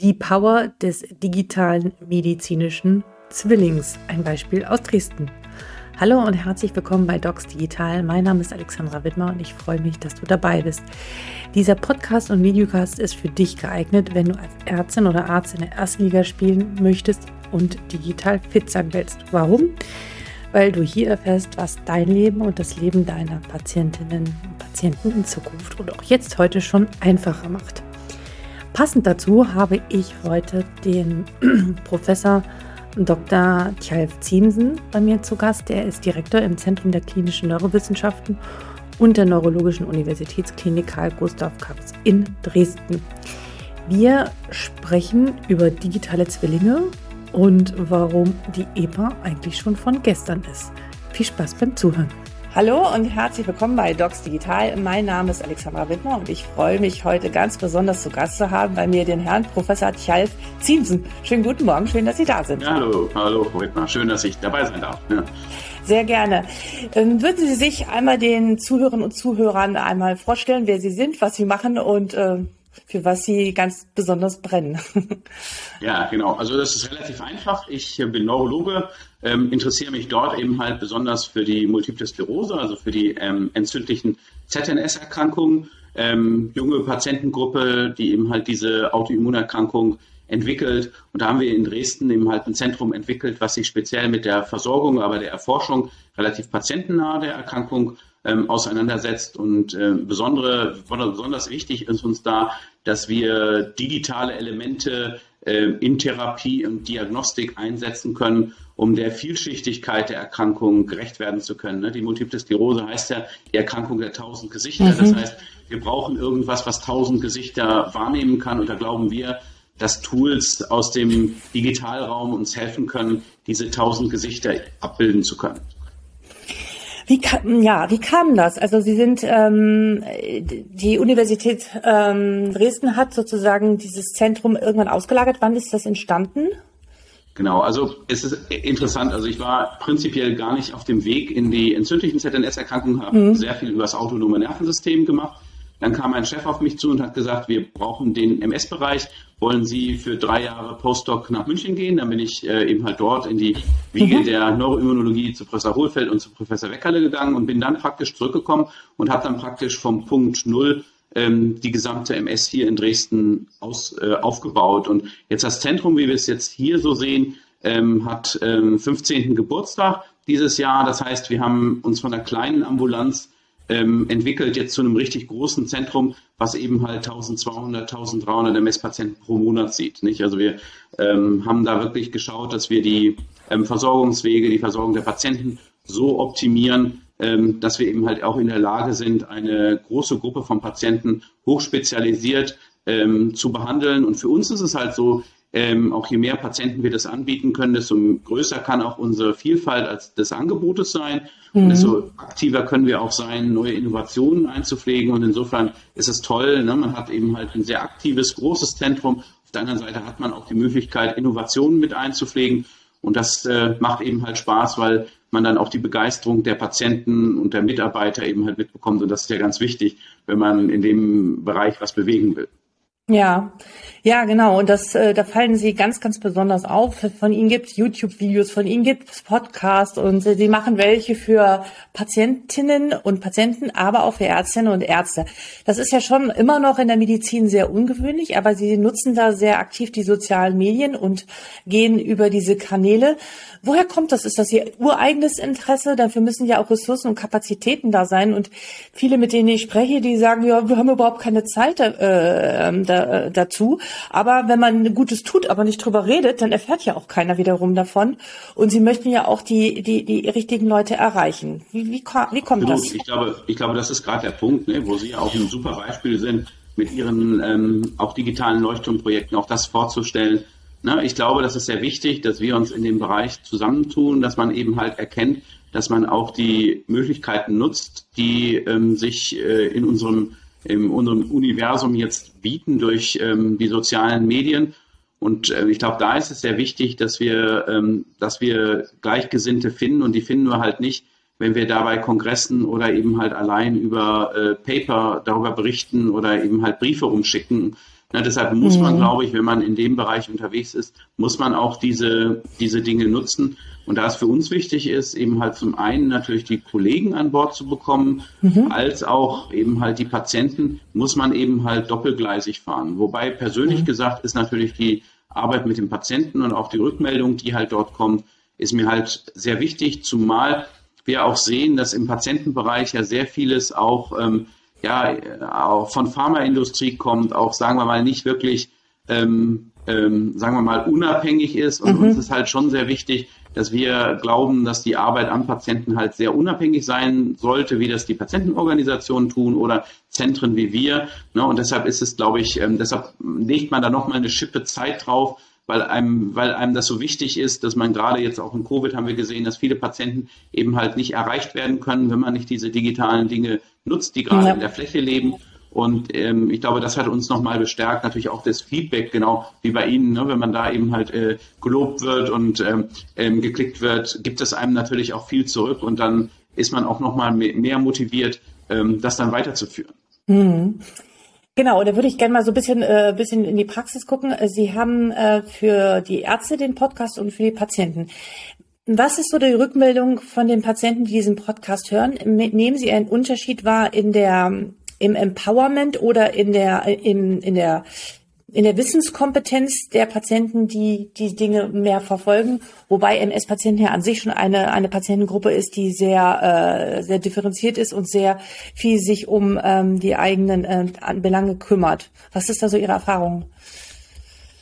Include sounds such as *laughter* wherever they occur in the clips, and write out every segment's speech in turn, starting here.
Die Power des digitalen medizinischen Zwillings. Ein Beispiel aus Dresden. Hallo und herzlich willkommen bei Docs Digital. Mein Name ist Alexandra Wittmer und ich freue mich, dass du dabei bist. Dieser Podcast und Videocast ist für dich geeignet, wenn du als Ärztin oder Arzt in der ersten Liga spielen möchtest und digital fit sein willst. Warum? Weil du hier erfährst, was dein Leben und das Leben deiner Patientinnen und Patienten in Zukunft und auch jetzt heute schon einfacher macht. Passend dazu habe ich heute den *clears throat* Professor Dr. Tjalf Ziemsen bei mir zu Gast. Der ist Direktor im Zentrum der klinischen Neurowissenschaften und der Neurologischen Universitätsklinik Karl Gustav Kaps in Dresden. Wir sprechen über digitale Zwillinge und warum die EPA eigentlich schon von gestern ist. Viel Spaß beim Zuhören. Hallo und herzlich willkommen bei Docs Digital. Mein Name ist Alexandra Wittmer und ich freue mich heute ganz besonders zu Gast zu haben bei mir den Herrn Professor Tjalf Ziemsen. Schönen guten Morgen, schön, dass Sie da sind. Hallo, hallo Frau Wittmer, schön, dass ich dabei sein darf. Ja. Sehr gerne. Ähm, würden Sie sich einmal den Zuhörern und Zuhörern einmal vorstellen, wer Sie sind, was Sie machen und äh, für was Sie ganz besonders brennen. *laughs* ja, genau. Also das ist relativ einfach. Ich bin Neurologe, ähm, interessiere mich dort eben halt besonders für die Multiple Sklerose, also für die ähm, entzündlichen ZNS-Erkrankungen. Ähm, junge Patientengruppe, die eben halt diese Autoimmunerkrankung entwickelt. Und da haben wir in Dresden eben halt ein Zentrum entwickelt, was sich speziell mit der Versorgung, aber der Erforschung relativ patientennah der Erkrankung ähm, auseinandersetzt. Und äh, besondere, besonders wichtig ist uns da, dass wir digitale Elemente äh, in Therapie und Diagnostik einsetzen können, um der Vielschichtigkeit der Erkrankung gerecht werden zu können. Ne? Die Multiple Sklerose heißt ja die Erkrankung der tausend Gesichter. Mhm. Das heißt, wir brauchen irgendwas, was tausend Gesichter wahrnehmen kann. Und da glauben wir, dass Tools aus dem Digitalraum uns helfen können, diese tausend Gesichter abbilden zu können. Wie kam, ja, wie kam das? Also Sie sind, ähm, die Universität ähm, Dresden hat sozusagen dieses Zentrum irgendwann ausgelagert. Wann ist das entstanden? Genau, also es ist interessant. Also ich war prinzipiell gar nicht auf dem Weg in die entzündlichen ZNS-Erkrankungen, habe mhm. sehr viel über das autonome Nervensystem gemacht dann kam ein Chef auf mich zu und hat gesagt, wir brauchen den MS-Bereich. Wollen Sie für drei Jahre Postdoc nach München gehen? Dann bin ich äh, eben halt dort in die Wiege mhm. der Neuroimmunologie zu Professor Hohlfeld und zu Professor Weckerle gegangen und bin dann praktisch zurückgekommen und habe dann praktisch vom Punkt Null ähm, die gesamte MS hier in Dresden aus, äh, aufgebaut. Und jetzt das Zentrum, wie wir es jetzt hier so sehen, ähm, hat ähm, 15. Geburtstag dieses Jahr. Das heißt, wir haben uns von einer kleinen Ambulanz ähm, entwickelt jetzt zu einem richtig großen Zentrum, was eben halt 1200, 1300 MS-Patienten pro Monat sieht. Nicht? Also wir ähm, haben da wirklich geschaut, dass wir die ähm, Versorgungswege, die Versorgung der Patienten so optimieren, dass wir eben halt auch in der Lage sind, eine große Gruppe von Patienten hochspezialisiert ähm, zu behandeln. Und für uns ist es halt so, ähm, auch je mehr Patienten wir das anbieten können, desto größer kann auch unsere Vielfalt als des Angebotes sein. Mhm. Und desto aktiver können wir auch sein, neue Innovationen einzupflegen. Und insofern ist es toll. Ne? Man hat eben halt ein sehr aktives, großes Zentrum. Auf der anderen Seite hat man auch die Möglichkeit, Innovationen mit einzupflegen. Und das äh, macht eben halt Spaß, weil man dann auch die Begeisterung der Patienten und der Mitarbeiter eben halt mitbekommt. Und das ist ja ganz wichtig, wenn man in dem Bereich was bewegen will. Ja, ja, genau. Und das, äh, da fallen Sie ganz, ganz besonders auf. Von Ihnen gibt es YouTube-Videos, von Ihnen gibt es Podcasts und Sie machen welche für Patientinnen und Patienten, aber auch für Ärztinnen und Ärzte. Das ist ja schon immer noch in der Medizin sehr ungewöhnlich, aber Sie nutzen da sehr aktiv die sozialen Medien und gehen über diese Kanäle. Woher kommt das? Ist das Ihr ureigenes Interesse? Dafür müssen ja auch Ressourcen und Kapazitäten da sein. Und viele, mit denen ich spreche, die sagen, ja, wir haben überhaupt keine Zeit äh, ähm, da, äh, dazu. Aber wenn man Gutes tut, aber nicht drüber redet, dann erfährt ja auch keiner wiederum davon. Und sie möchten ja auch die, die, die richtigen Leute erreichen. Wie, wie, wie kommt Absolut. das? Ich glaube, ich glaube, das ist gerade der Punkt, ne, wo Sie ja auch ein super Beispiel sind, mit Ihren ähm, auch digitalen Leuchtturmprojekten auch das vorzustellen. Na, ich glaube, das ist sehr wichtig, dass wir uns in dem Bereich zusammentun, dass man eben halt erkennt, dass man auch die Möglichkeiten nutzt, die ähm, sich äh, in unserem in unserem Universum jetzt bieten durch ähm, die sozialen Medien. Und äh, ich glaube, da ist es sehr wichtig, dass wir, ähm, dass wir Gleichgesinnte finden und die finden wir halt nicht, wenn wir dabei Kongressen oder eben halt allein über äh, Paper darüber berichten oder eben halt Briefe umschicken, Na, deshalb muss man, mhm. glaube ich, wenn man in dem Bereich unterwegs ist, muss man auch diese, diese Dinge nutzen. Und da es für uns wichtig ist, eben halt zum einen natürlich die Kollegen an Bord zu bekommen, mhm. als auch eben halt die Patienten, muss man eben halt doppelgleisig fahren. Wobei persönlich mhm. gesagt ist natürlich die Arbeit mit dem Patienten und auch die Rückmeldung, die halt dort kommt, ist mir halt sehr wichtig, zumal wir auch sehen, dass im Patientenbereich ja sehr vieles auch, ähm, ja, auch von Pharmaindustrie kommt, auch sagen wir mal nicht wirklich, ähm, ähm, sagen wir mal, unabhängig ist. Und mhm. uns ist halt schon sehr wichtig, dass wir glauben, dass die Arbeit am Patienten halt sehr unabhängig sein sollte, wie das die Patientenorganisationen tun oder Zentren wie wir. Ne? Und deshalb ist es, glaube ich, ähm, deshalb legt man da nochmal eine Schippe Zeit drauf, weil einem, weil einem das so wichtig ist, dass man gerade jetzt auch in Covid haben wir gesehen, dass viele Patienten eben halt nicht erreicht werden können, wenn man nicht diese digitalen Dinge nutzt, die gerade ja. in der Fläche leben. Und ähm, ich glaube, das hat uns nochmal bestärkt, natürlich auch das Feedback, genau wie bei Ihnen, ne? wenn man da eben halt äh, gelobt wird und ähm, ähm, geklickt wird, gibt es einem natürlich auch viel zurück und dann ist man auch nochmal mehr motiviert, ähm, das dann weiterzuführen. Mhm. Genau, da würde ich gerne mal so ein bisschen, äh, bisschen in die Praxis gucken. Sie haben äh, für die Ärzte den Podcast und für die Patienten. Was ist so die Rückmeldung von den Patienten, die diesen Podcast hören? Nehmen Sie einen Unterschied wahr in der im Empowerment oder in der, in, in der, in der Wissenskompetenz der Patienten, die die Dinge mehr verfolgen, wobei MS-Patienten ja an sich schon eine, eine Patientengruppe ist, die sehr, äh, sehr differenziert ist und sehr viel sich um ähm, die eigenen äh, Belange kümmert. Was ist da so Ihre Erfahrung?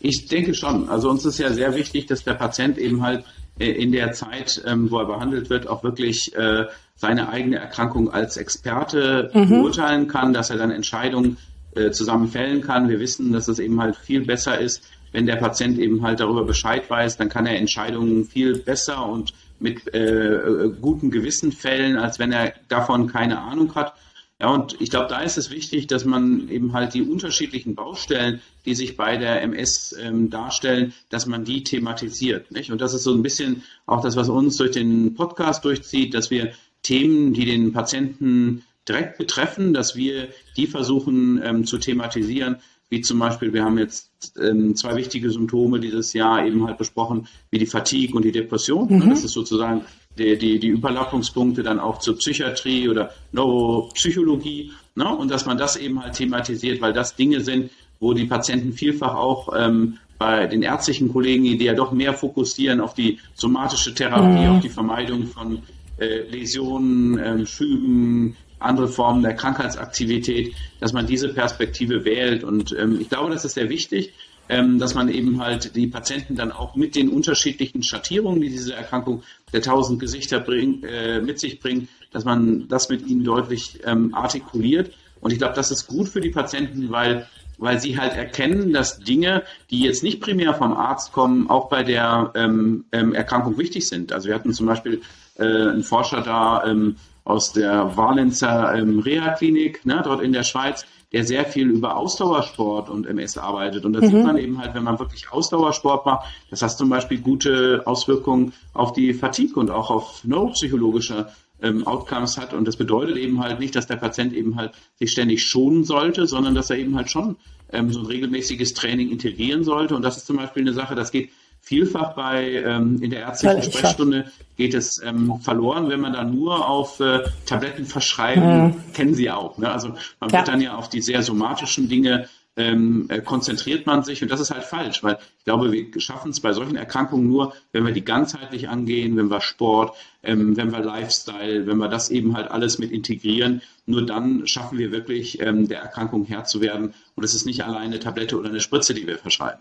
Ich denke schon. Also uns ist ja sehr wichtig, dass der Patient eben halt äh, in der Zeit, ähm, wo er behandelt wird, auch wirklich äh, seine eigene Erkrankung als Experte mhm. beurteilen kann, dass er dann Entscheidungen äh, zusammen fällen kann. Wir wissen, dass es eben halt viel besser ist, wenn der Patient eben halt darüber Bescheid weiß, dann kann er Entscheidungen viel besser und mit äh, gutem Gewissen fällen, als wenn er davon keine Ahnung hat. Ja, und ich glaube, da ist es wichtig, dass man eben halt die unterschiedlichen Baustellen, die sich bei der MS ähm, darstellen, dass man die thematisiert. Nicht? Und das ist so ein bisschen auch das, was uns durch den Podcast durchzieht, dass wir Themen, die den Patienten direkt betreffen, dass wir die versuchen ähm, zu thematisieren, wie zum Beispiel, wir haben jetzt ähm, zwei wichtige Symptome dieses Jahr eben halt besprochen, wie die Fatigue und die Depression. Mhm. Das ist sozusagen die, die, die Überlappungspunkte dann auch zur Psychiatrie oder Neuropsychologie. Ne? Und dass man das eben halt thematisiert, weil das Dinge sind, wo die Patienten vielfach auch ähm, bei den ärztlichen Kollegen, die ja doch mehr fokussieren auf die somatische Therapie, mhm. auf die Vermeidung von äh, Läsionen, äh, Schüben, andere Formen der Krankheitsaktivität, dass man diese Perspektive wählt. Und ähm, ich glaube, das ist sehr wichtig, ähm, dass man eben halt die Patienten dann auch mit den unterschiedlichen Schattierungen, die diese Erkrankung der tausend Gesichter bring, äh, mit sich bringt, dass man das mit ihnen deutlich ähm, artikuliert. Und ich glaube, das ist gut für die Patienten, weil weil sie halt erkennen, dass Dinge, die jetzt nicht primär vom Arzt kommen, auch bei der ähm, ähm, Erkrankung wichtig sind. Also wir hatten zum Beispiel äh, einen Forscher da ähm, aus der Valenzer ähm, Reha-Klinik, ne, dort in der Schweiz, der sehr viel über Ausdauersport und MS arbeitet. Und da mhm. sieht man eben halt, wenn man wirklich Ausdauersport macht, das hat zum Beispiel gute Auswirkungen auf die Fatigue und auch auf neuropsychologische ähm, Outcomes hat. Und das bedeutet eben halt nicht, dass der Patient eben halt sich ständig schonen sollte, sondern dass er eben halt schon ähm, so ein regelmäßiges Training integrieren sollte. Und das ist zum Beispiel eine Sache, das geht vielfach bei ähm, in der ärztlichen Sprechstunde geht es ähm, verloren, wenn man da nur auf äh, Tabletten verschreiben, mhm. kennen Sie auch. Ne? Also man ja. wird dann ja auf die sehr somatischen Dinge ähm, äh, konzentriert man sich und das ist halt falsch, weil ich glaube, wir schaffen es bei solchen Erkrankungen nur, wenn wir die ganzheitlich angehen, wenn wir Sport, ähm, wenn wir Lifestyle, wenn wir das eben halt alles mit integrieren, nur dann schaffen wir wirklich ähm, der Erkrankung Herr zu werden und es ist nicht alleine eine Tablette oder eine Spritze, die wir verschreiben.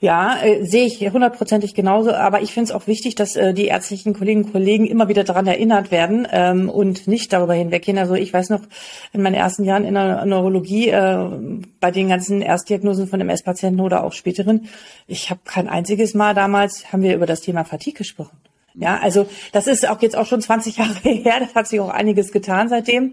Ja, äh, sehe ich hundertprozentig genauso. Aber ich finde es auch wichtig, dass äh, die ärztlichen Kolleginnen und Kollegen immer wieder daran erinnert werden ähm, und nicht darüber hinweggehen. Also ich weiß noch, in meinen ersten Jahren in der Neurologie, äh, bei den ganzen Erstdiagnosen von MS-Patienten oder auch späteren, ich habe kein einziges Mal damals, haben wir über das Thema Fatigue gesprochen. Ja, also das ist auch jetzt auch schon 20 *laughs* Jahre her, da hat sich auch einiges getan seitdem.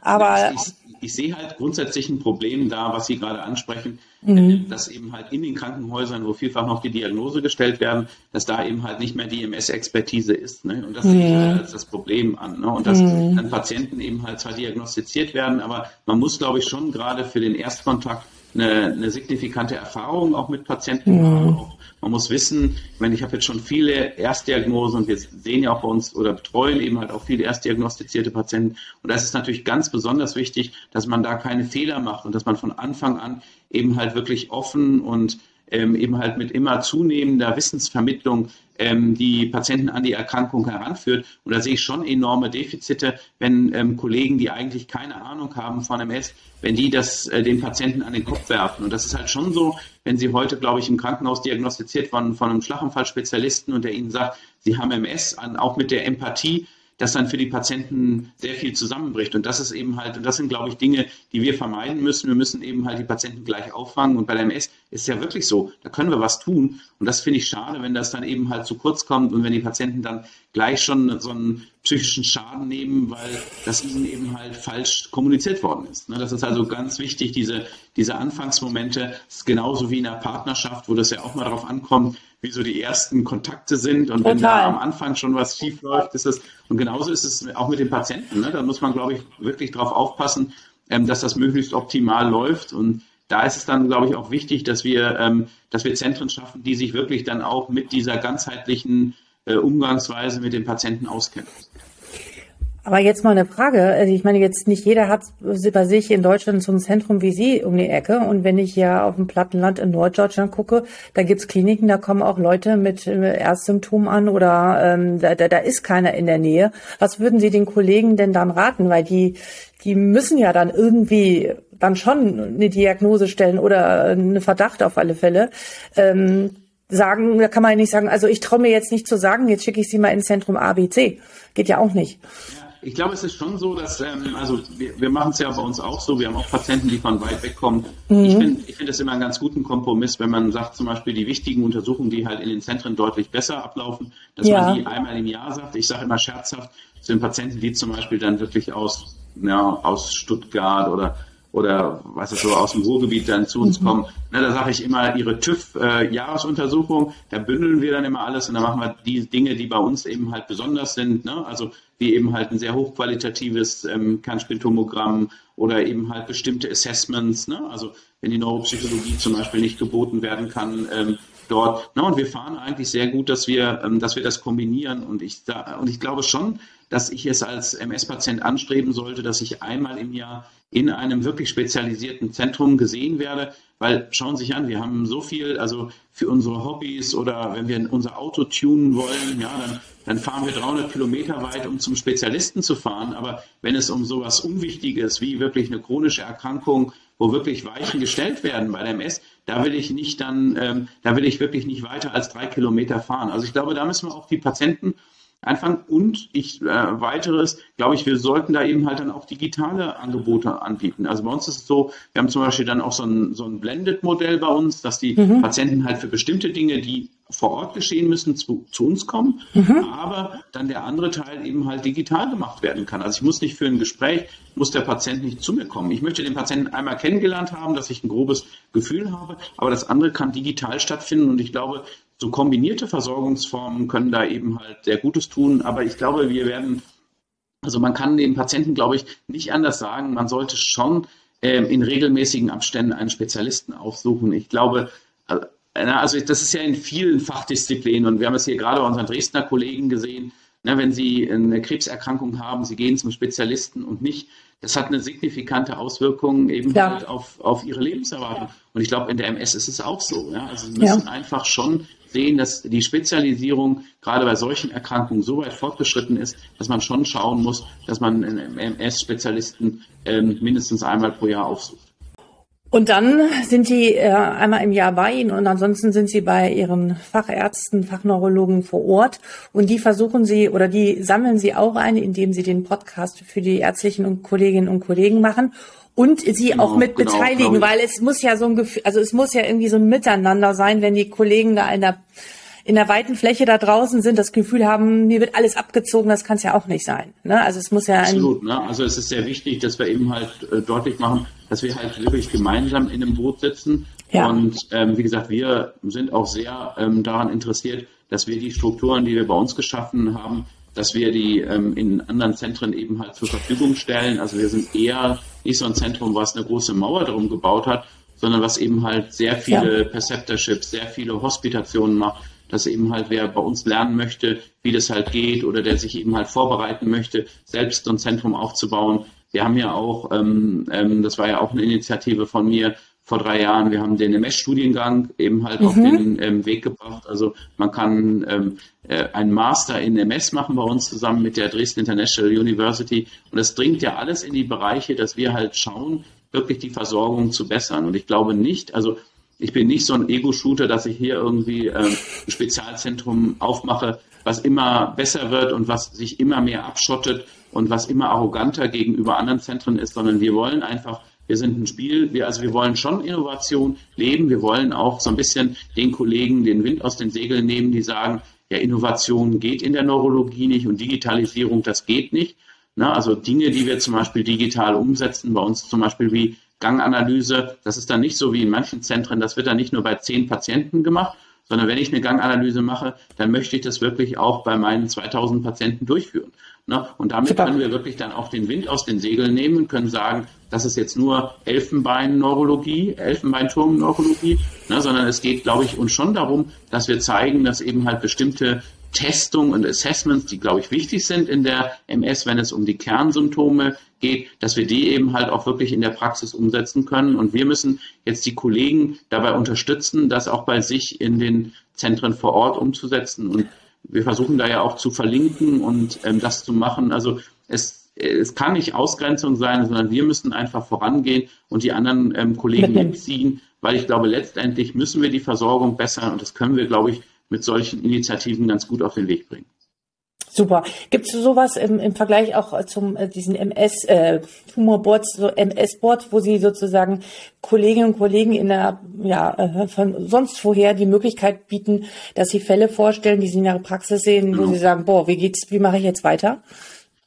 Aber ich, ich, sehe halt grundsätzlich ein Problem da, was Sie gerade ansprechen mhm. dass eben halt in den Krankenhäusern, wo vielfach noch die Diagnose gestellt werden, dass da eben halt nicht mehr die MS-Expertise ist. Ne? Und das mhm. sehe ich halt als das Problem an. Ne? Und dass mhm. dann Patienten eben halt zwar diagnostiziert werden, aber man muss, glaube ich, schon gerade für den Erstkontakt eine, eine signifikante Erfahrung auch mit Patienten mhm. haben. Auch, man muss wissen, ich meine, ich habe jetzt schon viele Erstdiagnosen und wir sehen ja auch bei uns oder betreuen eben halt auch viele erstdiagnostizierte Patienten. Und da ist natürlich ganz besonders wichtig, dass man da keine Fehler macht und dass man von Anfang an eben halt wirklich offen und ähm, eben halt mit immer zunehmender Wissensvermittlung ähm, die Patienten an die Erkrankung heranführt. Und da sehe ich schon enorme Defizite, wenn ähm, Kollegen, die eigentlich keine Ahnung haben von MS, wenn die das äh, den Patienten an den Kopf werfen. Und das ist halt schon so, wenn Sie heute, glaube ich, im Krankenhaus diagnostiziert von, von einem Schlaganfallspezialisten und der Ihnen sagt, Sie haben MS, an, auch mit der Empathie, dass dann für die Patienten sehr viel zusammenbricht. Und das ist eben halt, und das sind, glaube ich, Dinge, die wir vermeiden müssen. Wir müssen eben halt die Patienten gleich auffangen. Und bei der MS ist ja wirklich so, da können wir was tun. Und das finde ich schade, wenn das dann eben halt zu kurz kommt und wenn die Patienten dann gleich schon so einen psychischen Schaden nehmen, weil das ihnen eben halt falsch kommuniziert worden ist. Ne, das ist also ganz wichtig, diese, diese Anfangsmomente, das ist genauso wie in einer Partnerschaft, wo das ja auch mal darauf ankommt, wie so die ersten Kontakte sind. Und Total. wenn da am Anfang schon was schief läuft, ist es, und genauso ist es auch mit den Patienten. Ne? Da muss man, glaube ich, wirklich darauf aufpassen, ähm, dass das möglichst optimal läuft. Und da ist es dann, glaube ich, auch wichtig, dass wir, ähm, dass wir Zentren schaffen, die sich wirklich dann auch mit dieser ganzheitlichen Umgangsweise mit den Patienten auskennen. Aber jetzt mal eine Frage. Also ich meine, jetzt nicht jeder hat bei sich in Deutschland so ein Zentrum wie Sie um die Ecke. Und wenn ich hier auf dem Plattenland in Norddeutschland gucke, da gibt's Kliniken, da kommen auch Leute mit äh, Erstsymptomen an oder ähm, da, da, da ist keiner in der Nähe. Was würden Sie den Kollegen denn dann raten? Weil die, die müssen ja dann irgendwie dann schon eine Diagnose stellen oder einen Verdacht auf alle Fälle. Ähm, sagen, da kann man ja nicht sagen, also ich traue mir jetzt nicht zu sagen, jetzt schicke ich sie mal ins Zentrum ABC. Geht ja auch nicht. Ja. Ich glaube, es ist schon so, dass, ähm, also wir, wir machen es ja bei uns auch so, wir haben auch Patienten, die von weit weg kommen. Mhm. Ich finde ich finde es immer einen ganz guten Kompromiss, wenn man sagt, zum Beispiel die wichtigen Untersuchungen, die halt in den Zentren deutlich besser ablaufen, dass ja. man die einmal im Jahr sagt. Ich sage immer scherzhaft, sind Patienten, die zum Beispiel dann wirklich aus, ja, aus Stuttgart oder oder was ist so aus dem Ruhrgebiet dann zu uns mhm. kommen. Na, da sage ich immer ihre TÜV-Jahresuntersuchung, äh, da bündeln wir dann immer alles und dann machen wir die Dinge, die bei uns eben halt besonders sind. Ne? Also wie eben halt ein sehr hochqualitatives ähm, Kernspintomogramm oder eben halt bestimmte Assessments. Ne? Also wenn die Neuropsychologie zum Beispiel nicht geboten werden kann, ähm, dort. Na, und wir fahren eigentlich sehr gut, dass wir, ähm, dass wir das kombinieren. Und ich, da, und ich glaube schon, dass ich es als MS-Patient anstreben sollte, dass ich einmal im Jahr in einem wirklich spezialisierten Zentrum gesehen werde, weil schauen Sie sich an, wir haben so viel, also für unsere Hobbys oder wenn wir unser Auto tunen wollen, ja, dann, dann fahren wir 300 Kilometer weit, um zum Spezialisten zu fahren. Aber wenn es um sowas Unwichtiges wie wirklich eine chronische Erkrankung, wo wirklich Weichen gestellt werden bei der MS, da will ich nicht dann, ähm, da will ich wirklich nicht weiter als drei Kilometer fahren. Also ich glaube, da müssen wir auch die Patienten anfangen. Und ich äh, weiteres, glaube ich, wir sollten da eben halt dann auch digitale Angebote anbieten. Also bei uns ist es so, wir haben zum Beispiel dann auch so ein, so ein Blended-Modell bei uns, dass die mhm. Patienten halt für bestimmte Dinge, die vor Ort geschehen müssen, zu, zu uns kommen, mhm. aber dann der andere Teil eben halt digital gemacht werden kann. Also ich muss nicht für ein Gespräch, muss der Patient nicht zu mir kommen. Ich möchte den Patienten einmal kennengelernt haben, dass ich ein grobes Gefühl habe, aber das andere kann digital stattfinden und ich glaube, so kombinierte Versorgungsformen können da eben halt sehr Gutes tun. Aber ich glaube, wir werden, also man kann den Patienten, glaube ich, nicht anders sagen. Man sollte schon ähm, in regelmäßigen Abständen einen Spezialisten aufsuchen. Ich glaube, äh, also das ist ja in vielen Fachdisziplinen und wir haben es hier gerade bei unseren Dresdner Kollegen gesehen, ne, wenn sie eine Krebserkrankung haben, sie gehen zum Spezialisten und nicht. Das hat eine signifikante Auswirkung eben ja. halt auf, auf ihre Lebenserwartung. Und ich glaube, in der MS ist es auch so. Ja? Also sie müssen ja. einfach schon sehen, dass die Spezialisierung gerade bei solchen Erkrankungen so weit fortgeschritten ist, dass man schon schauen muss, dass man MS-Spezialisten ähm, mindestens einmal pro Jahr aufsucht. Und dann sind die äh, einmal im Jahr bei Ihnen und ansonsten sind Sie bei Ihren Fachärzten, Fachneurologen vor Ort und die versuchen Sie oder die sammeln Sie auch ein, indem Sie den Podcast für die ärztlichen Kolleginnen und Kollegen machen und sie genau, auch mit genau, beteiligen, weil es muss ja so ein Gefühl, also es muss ja irgendwie so ein Miteinander sein, wenn die Kollegen da in der in der weiten Fläche da draußen sind, das Gefühl haben, mir wird alles abgezogen, das kann es ja auch nicht sein. Ne? Also es muss ja absolut. Ne? Also es ist sehr wichtig, dass wir eben halt äh, deutlich machen, dass wir halt wirklich gemeinsam in einem Boot sitzen. Ja. Und ähm, wie gesagt, wir sind auch sehr ähm, daran interessiert, dass wir die Strukturen, die wir bei uns geschaffen haben, dass wir die ähm, in anderen Zentren eben halt zur Verfügung stellen. Also wir sind eher nicht so ein Zentrum, was eine große Mauer drum gebaut hat, sondern was eben halt sehr viele ja. Perceptorships, sehr viele Hospitationen macht, dass eben halt wer bei uns lernen möchte, wie das halt geht oder der sich eben halt vorbereiten möchte, selbst ein Zentrum aufzubauen. Wir haben ja auch, ähm, ähm, das war ja auch eine Initiative von mir, vor drei Jahren. Wir haben den MS-Studiengang eben halt mhm. auf den ähm, Weg gebracht. Also man kann ähm, äh, einen Master in MS machen bei uns zusammen mit der Dresden International University. Und das dringt ja alles in die Bereiche, dass wir halt schauen, wirklich die Versorgung zu bessern. Und ich glaube nicht, also ich bin nicht so ein Ego-Shooter, dass ich hier irgendwie ähm, ein Spezialzentrum aufmache, was immer besser wird und was sich immer mehr abschottet und was immer arroganter gegenüber anderen Zentren ist, sondern wir wollen einfach wir sind ein Spiel, wir, also wir wollen schon Innovation leben. Wir wollen auch so ein bisschen den Kollegen den Wind aus den Segeln nehmen, die sagen, ja, Innovation geht in der Neurologie nicht und Digitalisierung, das geht nicht. Na, also Dinge, die wir zum Beispiel digital umsetzen, bei uns zum Beispiel wie Ganganalyse, das ist dann nicht so wie in manchen Zentren, das wird dann nicht nur bei zehn Patienten gemacht, sondern wenn ich eine Ganganalyse mache, dann möchte ich das wirklich auch bei meinen 2000 Patienten durchführen. Ne? Und damit Super. können wir wirklich dann auch den Wind aus den Segeln nehmen und können sagen, das ist jetzt nur Elfenbein-Neurologie, Elfenbeinturm-Neurologie, ne? sondern es geht, glaube ich, uns schon darum, dass wir zeigen, dass eben halt bestimmte Testung und Assessments, die, glaube ich, wichtig sind in der MS, wenn es um die Kernsymptome geht, dass wir die eben halt auch wirklich in der Praxis umsetzen können. Und wir müssen jetzt die Kollegen dabei unterstützen, das auch bei sich in den Zentren vor Ort umzusetzen. Und wir versuchen da ja auch zu verlinken und ähm, das zu machen. Also es, es kann nicht Ausgrenzung sein, sondern wir müssen einfach vorangehen und die anderen ähm, Kollegen mitziehen, weil ich glaube, letztendlich müssen wir die Versorgung bessern und das können wir, glaube ich, mit solchen Initiativen ganz gut auf den Weg bringen. Super. Gibt es sowas im, im Vergleich auch zum äh, diesen MS äh, Tumorboards, so MS-Board, wo Sie sozusagen Kolleginnen und Kollegen in der ja äh, von sonst woher die Möglichkeit bieten, dass sie Fälle vorstellen, die sie in der Praxis sehen, genau. wo sie sagen, boah, wie geht's, wie mache ich jetzt weiter?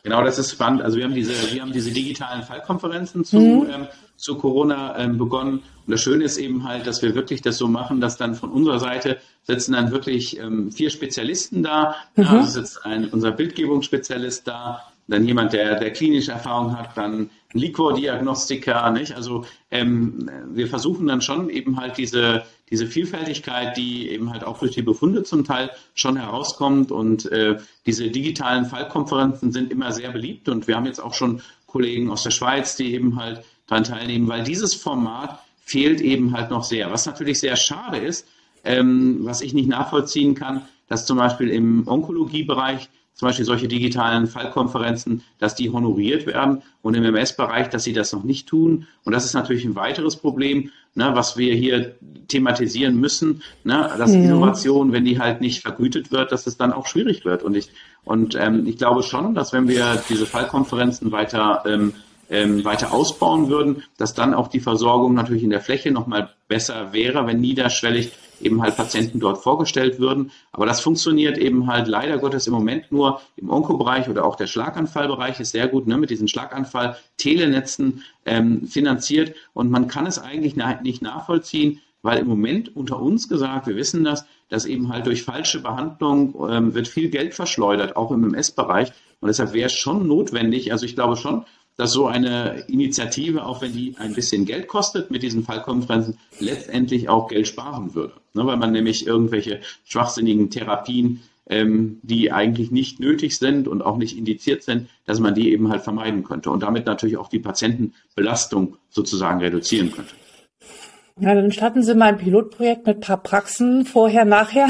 Genau, das ist spannend. Also wir haben diese, wir haben diese digitalen Fallkonferenzen zu, mhm. ähm, zu Corona ähm, begonnen. Und das Schöne ist eben halt, dass wir wirklich das so machen, dass dann von unserer Seite sitzen dann wirklich ähm, vier Spezialisten da. Mhm. Also sitzt ein, unser Bildgebungsspezialist da, dann jemand, der, der klinische Erfahrung hat, dann ein Liquor-Diagnostiker, nicht? Also ähm, wir versuchen dann schon eben halt diese, diese Vielfältigkeit, die eben halt auch durch die Befunde zum Teil schon herauskommt und äh, diese digitalen Fallkonferenzen sind immer sehr beliebt und wir haben jetzt auch schon Kollegen aus der Schweiz, die eben halt daran teilnehmen, weil dieses Format fehlt eben halt noch sehr. Was natürlich sehr schade ist, ähm, was ich nicht nachvollziehen kann, dass zum Beispiel im Onkologiebereich zum Beispiel solche digitalen Fallkonferenzen, dass die honoriert werden und im MS-Bereich, dass sie das noch nicht tun. Und das ist natürlich ein weiteres Problem, ne, was wir hier thematisieren müssen, ne, dass ja. Innovation, wenn die halt nicht vergütet wird, dass es dann auch schwierig wird. Und ich, und ähm, ich glaube schon, dass wenn wir diese Fallkonferenzen weiter ähm, ähm, weiter ausbauen würden, dass dann auch die Versorgung natürlich in der Fläche nochmal besser wäre, wenn niederschwellig eben halt Patienten dort vorgestellt würden. Aber das funktioniert eben halt leider Gottes im Moment nur im Onkobereich oder auch der Schlaganfallbereich ist sehr gut ne, mit diesen Schlaganfall-Telenetzen ähm, finanziert und man kann es eigentlich nicht nachvollziehen, weil im Moment unter uns gesagt, wir wissen das, dass eben halt durch falsche Behandlung ähm, wird viel Geld verschleudert, auch im MS-Bereich. Und deshalb wäre es schon notwendig, also ich glaube schon, dass so eine Initiative, auch wenn die ein bisschen Geld kostet, mit diesen Fallkonferenzen letztendlich auch Geld sparen würde. Ne, weil man nämlich irgendwelche schwachsinnigen Therapien, ähm, die eigentlich nicht nötig sind und auch nicht indiziert sind, dass man die eben halt vermeiden könnte und damit natürlich auch die Patientenbelastung sozusagen reduzieren könnte. Ja, dann starten Sie mal ein Pilotprojekt mit ein paar Praxen vorher, nachher.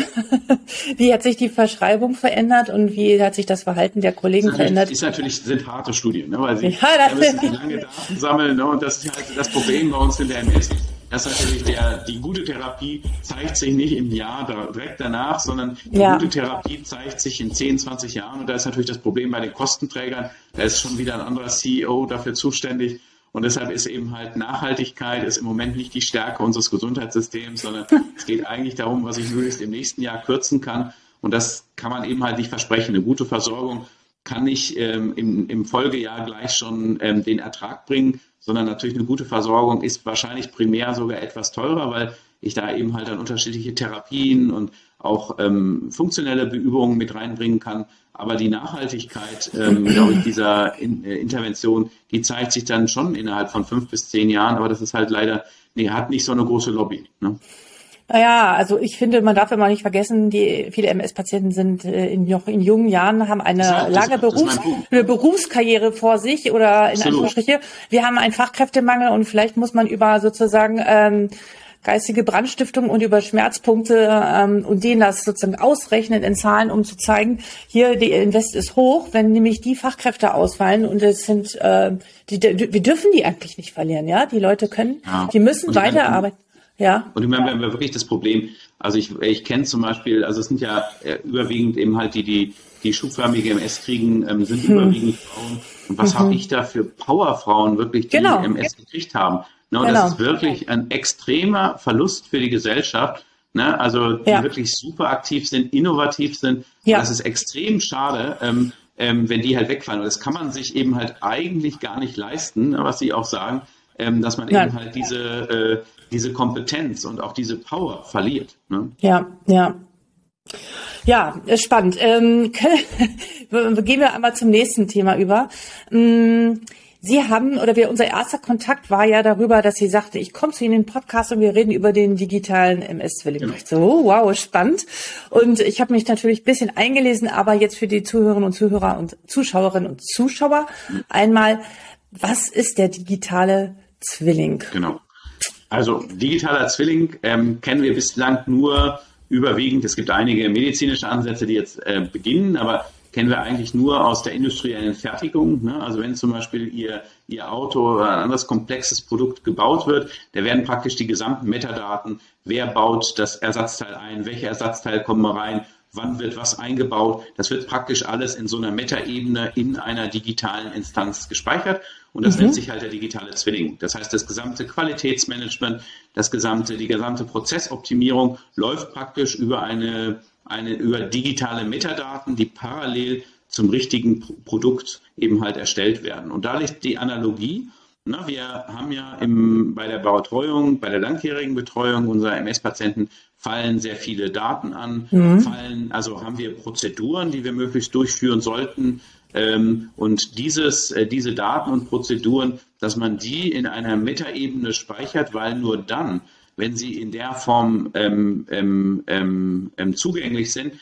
*laughs* wie hat sich die Verschreibung verändert und wie hat sich das Verhalten der Kollegen ist verändert? Ist natürlich, sind harte Studien, ne, weil sie *laughs* ja, das müssen lange Daten sammeln ne, und das ist halt das Problem bei uns in der MS. Dass natürlich der, die gute Therapie zeigt sich nicht im Jahr direkt danach, sondern die ja. gute Therapie zeigt sich in 10, 20 Jahren. Und da ist natürlich das Problem bei den Kostenträgern. Da ist schon wieder ein anderer CEO dafür zuständig. Und deshalb ist eben halt Nachhaltigkeit ist im Moment nicht die Stärke unseres Gesundheitssystems, sondern *laughs* es geht eigentlich darum, was ich möglichst im nächsten Jahr kürzen kann. Und das kann man eben halt nicht versprechen. Eine gute Versorgung kann nicht ähm, im, im, Folgejahr gleich schon ähm, den Ertrag bringen, sondern natürlich eine gute Versorgung ist wahrscheinlich primär sogar etwas teurer, weil ich da eben halt dann unterschiedliche Therapien und auch ähm, funktionelle Beübungen mit reinbringen kann. Aber die Nachhaltigkeit, ähm, glaube ich, dieser In äh, Intervention, die zeigt sich dann schon innerhalb von fünf bis zehn Jahren. Aber das ist halt leider, nee, hat nicht so eine große Lobby. Ne? Naja, also ich finde, man darf immer nicht vergessen, die viele MS-Patienten sind äh, in, noch in jungen Jahren, haben eine das lange Berufs-, eine Berufskarriere vor sich oder in Absolut. Anführungsstriche. Wir haben einen Fachkräftemangel und vielleicht muss man über sozusagen ähm, geistige Brandstiftung und über Schmerzpunkte ähm, und denen das sozusagen ausrechnen in Zahlen, um zu zeigen, hier die Invest ist hoch, wenn nämlich die Fachkräfte ausfallen und es sind, äh, die, die, wir dürfen die eigentlich nicht verlieren, ja, die Leute können, ja. die müssen weiterarbeiten. Ja. Und ich meine, wir haben wirklich das Problem, also ich, ich kenne zum Beispiel, also es sind ja äh, überwiegend eben halt die, die, die schubförmige MS kriegen, ähm, sind hm. überwiegend Frauen. Und was mhm. habe ich da für Powerfrauen wirklich, die genau. MS gekriegt haben? Ne, und genau. das ist wirklich ein extremer Verlust für die Gesellschaft. Ne? Also die ja. wirklich super aktiv sind, innovativ sind. Ja. Das ist extrem schade, ähm, ähm, wenn die halt wegfallen. Und das kann man sich eben halt eigentlich gar nicht leisten, ne, was Sie auch sagen, ähm, dass man Nein. eben halt diese, äh, diese Kompetenz und auch diese Power verliert. Ne? Ja, ja. Ja, spannend. Ähm, *laughs* gehen wir einmal zum nächsten Thema über. Sie haben, oder wir, unser erster Kontakt war ja darüber, dass sie sagte, ich komme zu Ihnen in den Podcast und wir reden über den digitalen MS-Zwilling. Genau. So, oh, wow, spannend. Und ich habe mich natürlich ein bisschen eingelesen, aber jetzt für die Zuhörerinnen und Zuhörer und Zuschauerinnen und Zuschauer einmal, was ist der digitale Zwilling? Genau. Also digitaler Zwilling ähm, kennen wir bislang nur überwiegend. Es gibt einige medizinische Ansätze, die jetzt äh, beginnen, aber kennen wir eigentlich nur aus der industriellen Fertigung. Ne? Also wenn zum Beispiel Ihr, Ihr Auto oder ein anderes komplexes Produkt gebaut wird, da werden praktisch die gesamten Metadaten, wer baut das Ersatzteil ein, welche Ersatzteile kommen rein, wann wird was eingebaut. Das wird praktisch alles in so einer Metaebene in einer digitalen Instanz gespeichert. Und das mhm. nennt sich halt der digitale Zwilling. Das heißt, das gesamte Qualitätsmanagement, das gesamte, die gesamte Prozessoptimierung läuft praktisch über eine, eine, über digitale Metadaten, die parallel zum richtigen Produkt eben halt erstellt werden. Und da liegt die Analogie. Na, wir haben ja im, bei der Betreuung, bei der langjährigen Betreuung unserer MS-Patienten fallen sehr viele Daten an, mhm. fallen, also haben wir Prozeduren, die wir möglichst durchführen sollten. Ähm, und dieses, äh, diese Daten und Prozeduren, dass man die in einer Metaebene speichert, weil nur dann, wenn sie in der Form ähm, ähm, ähm, ähm zugänglich sind,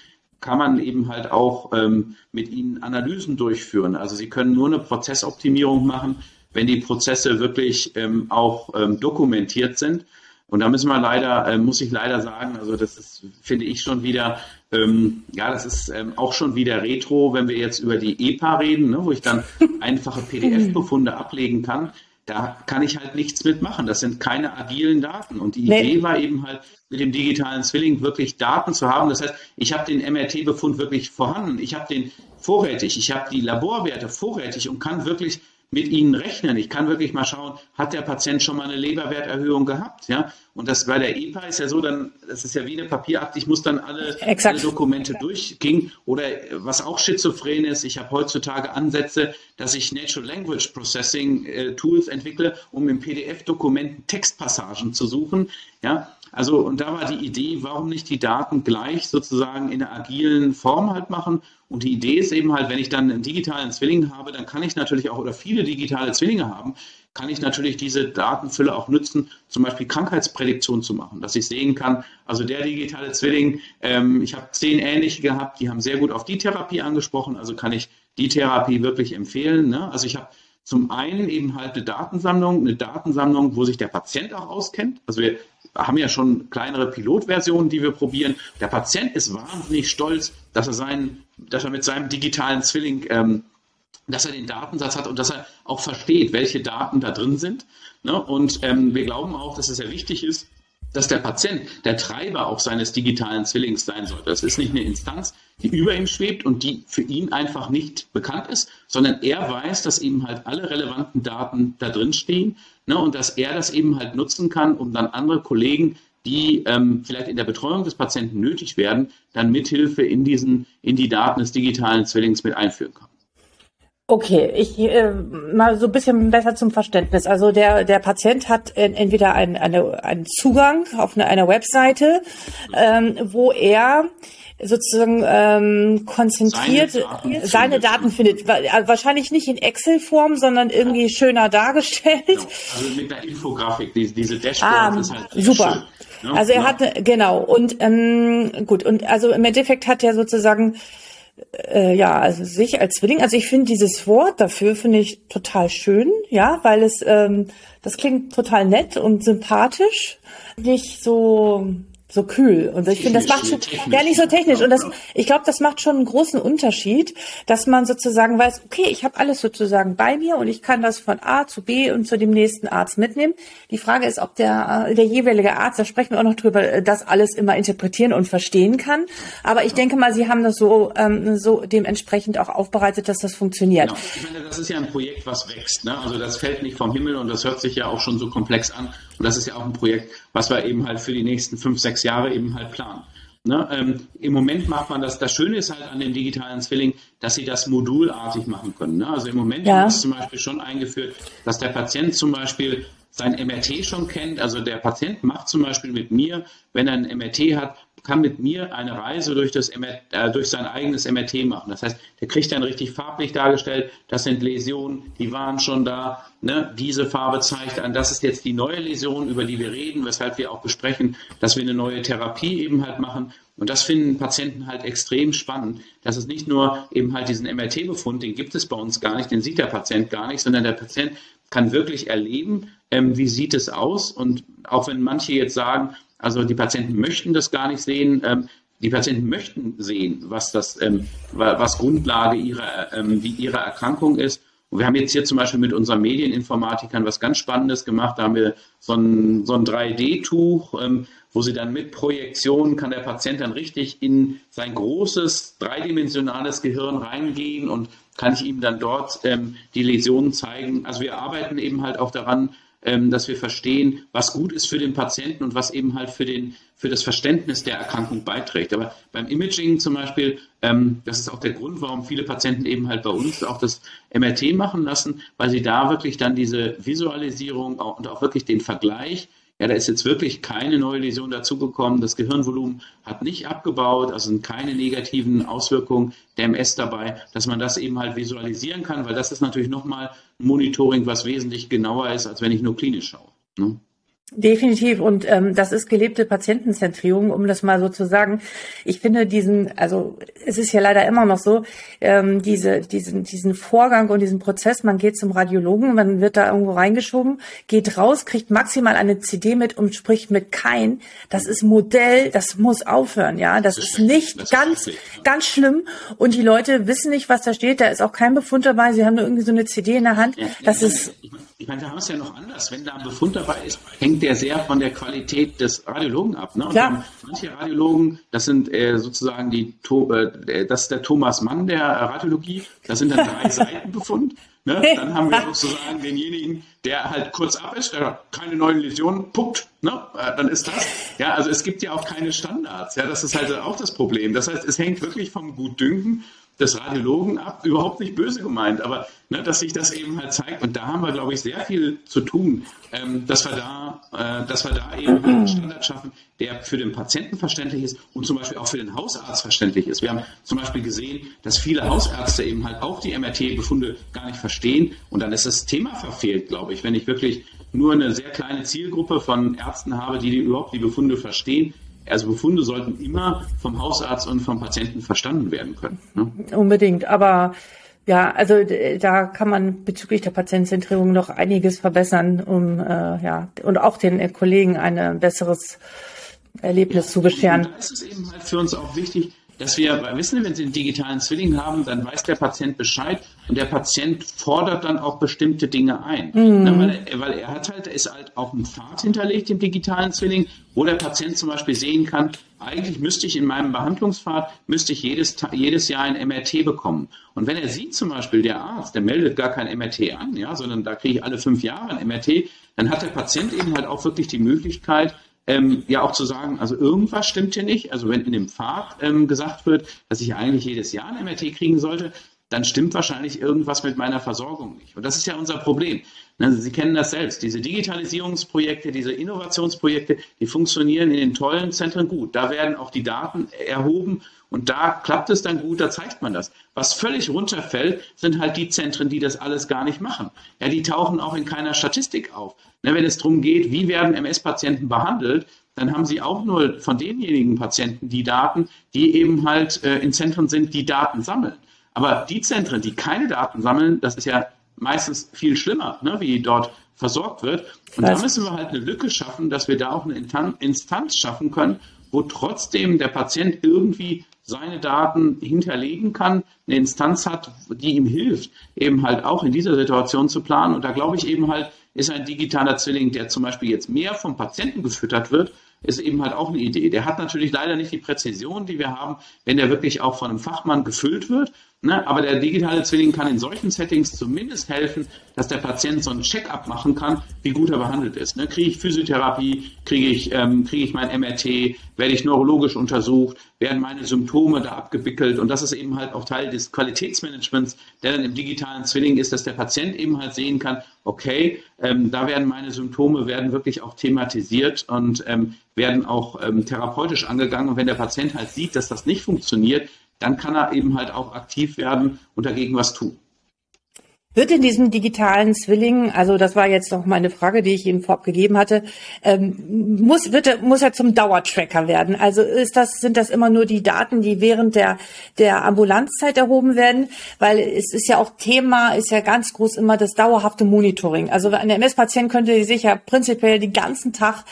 kann man eben halt auch ähm, mit ihnen Analysen durchführen. Also sie können nur eine Prozessoptimierung machen, wenn die Prozesse wirklich auch dokumentiert sind. Und da müssen wir leider, äh, muss ich leider sagen, also das ist, finde ich schon wieder, ähm, ja, das ist ähm, auch schon wieder Retro, wenn wir jetzt über die EPA reden, ne, wo ich dann *laughs* einfache PDF-Befunde ablegen kann. Da kann ich halt nichts mitmachen. Das sind keine agilen Daten. Und die nee. Idee war eben halt, mit dem digitalen Zwilling wirklich Daten zu haben. Das heißt, ich habe den MRT-Befund wirklich vorhanden. Ich habe den vorrätig. Ich habe die Laborwerte vorrätig und kann wirklich mit ihnen rechnen. Ich kann wirklich mal schauen, hat der Patient schon mal eine Leberwerterhöhung gehabt? Ja? Und das bei der EPA ist ja so, dann, das ist ja wie eine Papierakte, ich muss dann alle, alle Dokumente durchgehen. Oder was auch schizophren ist, ich habe heutzutage Ansätze, dass ich Natural Language Processing äh, Tools entwickle, um im PDF-Dokumenten Textpassagen zu suchen. Ja, also, und da war die Idee, warum nicht die Daten gleich sozusagen in einer agilen Form halt machen? Und die Idee ist eben halt, wenn ich dann einen digitalen Zwilling habe, dann kann ich natürlich auch, oder viele digitale Zwillinge haben, kann ich natürlich diese Datenfülle auch nutzen, zum Beispiel Krankheitsprädiktion zu machen, dass ich sehen kann, also der digitale Zwilling, ähm, ich habe zehn ähnliche gehabt, die haben sehr gut auf die Therapie angesprochen, also kann ich die Therapie wirklich empfehlen. Ne? Also ich habe zum einen eben halt eine Datensammlung, eine Datensammlung, wo sich der Patient auch auskennt. Also wir haben ja schon kleinere Pilotversionen, die wir probieren. Der Patient ist wahnsinnig stolz, dass er, seinen, dass er mit seinem digitalen Zwilling, ähm, dass er den Datensatz hat und dass er auch versteht, welche Daten da drin sind. Ne? Und ähm, wir glauben auch, dass es sehr wichtig ist, dass der Patient der Treiber auch seines digitalen Zwillings sein sollte. Das ist nicht eine Instanz, die über ihm schwebt und die für ihn einfach nicht bekannt ist, sondern er weiß, dass eben halt alle relevanten Daten da drin stehen ne, und dass er das eben halt nutzen kann, um dann andere Kollegen, die ähm, vielleicht in der Betreuung des Patienten nötig werden, dann mithilfe in diesen in die Daten des digitalen Zwillings mit einführen kann. Okay, ich äh, mal so ein bisschen besser zum Verständnis. Also der der Patient hat entweder einen eine, einen Zugang auf eine, einer Webseite, ähm, wo er sozusagen ähm, konzentriert seine Daten, seine Daten findet. Äh, wahrscheinlich nicht in Excel-Form, sondern irgendwie schöner dargestellt. Genau. Also mit einer Infografik, diese, diese Dashboard ah, ist halt super. Schön, ne? Also er ja. hatte genau und ähm, gut und also im Endeffekt hat er sozusagen äh, ja, also sich als Zwilling. Also ich finde dieses Wort dafür finde ich total schön, ja, weil es ähm, das klingt total nett und sympathisch, nicht so so kühl. Und ich finde, das macht schon, ja nicht so technisch. Und das, ich glaube, das macht schon einen großen Unterschied, dass man sozusagen weiß, okay, ich habe alles sozusagen bei mir und ich kann das von A zu B und zu dem nächsten Arzt mitnehmen. Die Frage ist, ob der, der jeweilige Arzt, da sprechen wir auch noch drüber, das alles immer interpretieren und verstehen kann. Aber ich denke mal, Sie haben das so, ähm, so dementsprechend auch aufbereitet, dass das funktioniert. Genau. Ich meine, das ist ja ein Projekt, was wächst. Ne? Also das fällt nicht vom Himmel und das hört sich ja auch schon so komplex an. Und das ist ja auch ein Projekt, was wir eben halt für die nächsten fünf, sechs Jahre eben halt planen. Ne, ähm, Im Moment macht man das, das Schöne ist halt an dem digitalen Zwilling, dass sie das modulartig machen können. Ne? Also im Moment ja. ist zum Beispiel schon eingeführt, dass der Patient zum Beispiel sein MRT schon kennt. Also der Patient macht zum Beispiel mit mir, wenn er ein MRT hat, kann mit mir eine Reise durch, das äh, durch sein eigenes MRT machen. Das heißt, der kriegt dann richtig farblich dargestellt, das sind Läsionen, die waren schon da. Ne? Diese Farbe zeigt an, das ist jetzt die neue Läsion, über die wir reden, weshalb wir auch besprechen, dass wir eine neue Therapie eben halt machen. Und das finden Patienten halt extrem spannend, dass es nicht nur eben halt diesen MRT-Befund, den gibt es bei uns gar nicht, den sieht der Patient gar nicht, sondern der Patient kann wirklich erleben, ähm, wie sieht es aus. Und auch wenn manche jetzt sagen, also die Patienten möchten das gar nicht sehen. Ähm, die Patienten möchten sehen, was das, ähm, was Grundlage ihrer, ähm, ihrer Erkrankung ist. Und wir haben jetzt hier zum Beispiel mit unseren Medieninformatikern was ganz Spannendes gemacht. Da haben wir so ein, so ein 3D-Tuch, ähm, wo sie dann mit Projektion kann der Patient dann richtig in sein großes dreidimensionales Gehirn reingehen und kann ich ihm dann dort ähm, die Läsionen zeigen. Also wir arbeiten eben halt auch daran, dass wir verstehen, was gut ist für den Patienten und was eben halt für, den, für das Verständnis der Erkrankung beiträgt. Aber beim Imaging zum Beispiel, ähm, das ist auch der Grund, warum viele Patienten eben halt bei uns auch das MRT machen lassen, weil sie da wirklich dann diese Visualisierung und auch wirklich den Vergleich ja, da ist jetzt wirklich keine neue Läsion dazugekommen. Das Gehirnvolumen hat nicht abgebaut, also sind keine negativen Auswirkungen der MS dabei, dass man das eben halt visualisieren kann, weil das ist natürlich nochmal ein Monitoring, was wesentlich genauer ist, als wenn ich nur klinisch schaue. Ne? Definitiv und ähm, das ist gelebte Patientenzentrierung, um das mal so zu sagen. Ich finde diesen, also es ist ja leider immer noch so, ähm, diese, diesen, diesen Vorgang und diesen Prozess, man geht zum Radiologen, man wird da irgendwo reingeschoben, geht raus, kriegt maximal eine CD mit und spricht mit kein. Das ist Modell, das muss aufhören, ja. Das, das ist nicht das ganz, ist ganz schlimm und die Leute wissen nicht, was da steht. Da ist auch kein Befund dabei. Sie haben nur irgendwie so eine CD in der Hand. Das ist ich meine, wir haben es ja noch anders. Wenn da ein Befund dabei ist, hängt der sehr von der Qualität des Radiologen ab. Ne? Und manche Radiologen, das sind äh, sozusagen die, äh, das ist der Thomas Mann der Radiologie, das sind dann drei *laughs* Seiten Befund. Ne? Dann haben wir sozusagen denjenigen, der halt kurz ab ist, der keine neuen Läsionen, puckt, ne? Äh, dann ist das. Ja, also es gibt ja auch keine Standards. Ja, das ist halt auch das Problem. Das heißt, es hängt wirklich vom Gutdünken des Radiologen ab, überhaupt nicht böse gemeint, aber ne, dass sich das eben halt zeigt. Und da haben wir, glaube ich, sehr viel zu tun, ähm, dass wir da, äh, dass wir da eben einen Standard schaffen, der für den Patienten verständlich ist und zum Beispiel auch für den Hausarzt verständlich ist. Wir haben zum Beispiel gesehen, dass viele Hausärzte eben halt auch die MRT-Befunde gar nicht verstehen und dann ist das Thema verfehlt, glaube ich, wenn ich wirklich nur eine sehr kleine Zielgruppe von Ärzten habe, die, die überhaupt die Befunde verstehen, also Befunde sollten immer vom Hausarzt und vom Patienten verstanden werden können. Ne? Unbedingt, aber ja, also da kann man bezüglich der Patientenzentrierung noch einiges verbessern, um äh, ja und auch den äh, Kollegen ein besseres Erlebnis ja, zu bescheren. Und da ist eben halt für uns auch wichtig, dass wir wissen, wenn Sie einen digitalen Zwilling haben, dann weiß der Patient Bescheid und der Patient fordert dann auch bestimmte Dinge ein. Mhm. Na, weil, er, weil, er hat halt, ist halt auch ein Pfad hinterlegt im digitalen Zwilling, wo der Patient zum Beispiel sehen kann, eigentlich müsste ich in meinem Behandlungspfad, müsste ich jedes, jedes Jahr ein MRT bekommen. Und wenn er sieht zum Beispiel, der Arzt, der meldet gar kein MRT an, ja, sondern da kriege ich alle fünf Jahre ein MRT, dann hat der Patient eben halt auch wirklich die Möglichkeit, ähm, ja auch zu sagen, also irgendwas stimmt hier nicht. Also wenn in dem Pfad ähm, gesagt wird, dass ich eigentlich jedes Jahr ein MRT kriegen sollte, dann stimmt wahrscheinlich irgendwas mit meiner Versorgung nicht. Und das ist ja unser Problem. Ne, Sie kennen das selbst. Diese Digitalisierungsprojekte, diese Innovationsprojekte, die funktionieren in den tollen Zentren gut. Da werden auch die Daten erhoben und da klappt es dann gut, da zeigt man das. Was völlig runterfällt, sind halt die Zentren, die das alles gar nicht machen. Ja, die tauchen auch in keiner Statistik auf. Ne, wenn es darum geht, wie werden MS-Patienten behandelt, dann haben sie auch nur von denjenigen Patienten die Daten, die eben halt äh, in Zentren sind, die Daten sammeln. Aber die Zentren, die keine Daten sammeln, das ist ja meistens viel schlimmer, ne, wie dort versorgt wird. Und da müssen wir halt eine Lücke schaffen, dass wir da auch eine Instanz schaffen können, wo trotzdem der Patient irgendwie seine Daten hinterlegen kann, eine Instanz hat, die ihm hilft, eben halt auch in dieser Situation zu planen. Und da glaube ich eben halt, ist ein digitaler Zwilling, der zum Beispiel jetzt mehr vom Patienten gefüttert wird, ist eben halt auch eine Idee. Der hat natürlich leider nicht die Präzision, die wir haben, wenn der wirklich auch von einem Fachmann gefüllt wird. Ne? Aber der digitale Zwilling kann in solchen Settings zumindest helfen, dass der Patient so ein Check-up machen kann, wie gut er behandelt ist. Ne? Kriege ich Physiotherapie, kriege ich, ähm, kriege ich mein MRT, werde ich neurologisch untersucht, werden meine Symptome da abgewickelt. Und das ist eben halt auch Teil des Qualitätsmanagements, der dann im digitalen Zwilling ist, dass der Patient eben halt sehen kann, okay, ähm, da werden meine Symptome werden wirklich auch thematisiert und ähm, werden auch ähm, therapeutisch angegangen. Und wenn der Patient halt sieht, dass das nicht funktioniert, dann kann er eben halt auch aktiv werden und dagegen was tun. Wird in diesem digitalen Zwilling, also das war jetzt noch meine Frage, die ich Ihnen vorab gegeben hatte, ähm, muss, wird er, muss er zum Dauertracker werden? Also ist das, sind das immer nur die Daten, die während der, der Ambulanzzeit erhoben werden? Weil es ist ja auch Thema, ist ja ganz groß immer das dauerhafte Monitoring. Also ein MS-Patient könnte sich ja prinzipiell den ganzen Tag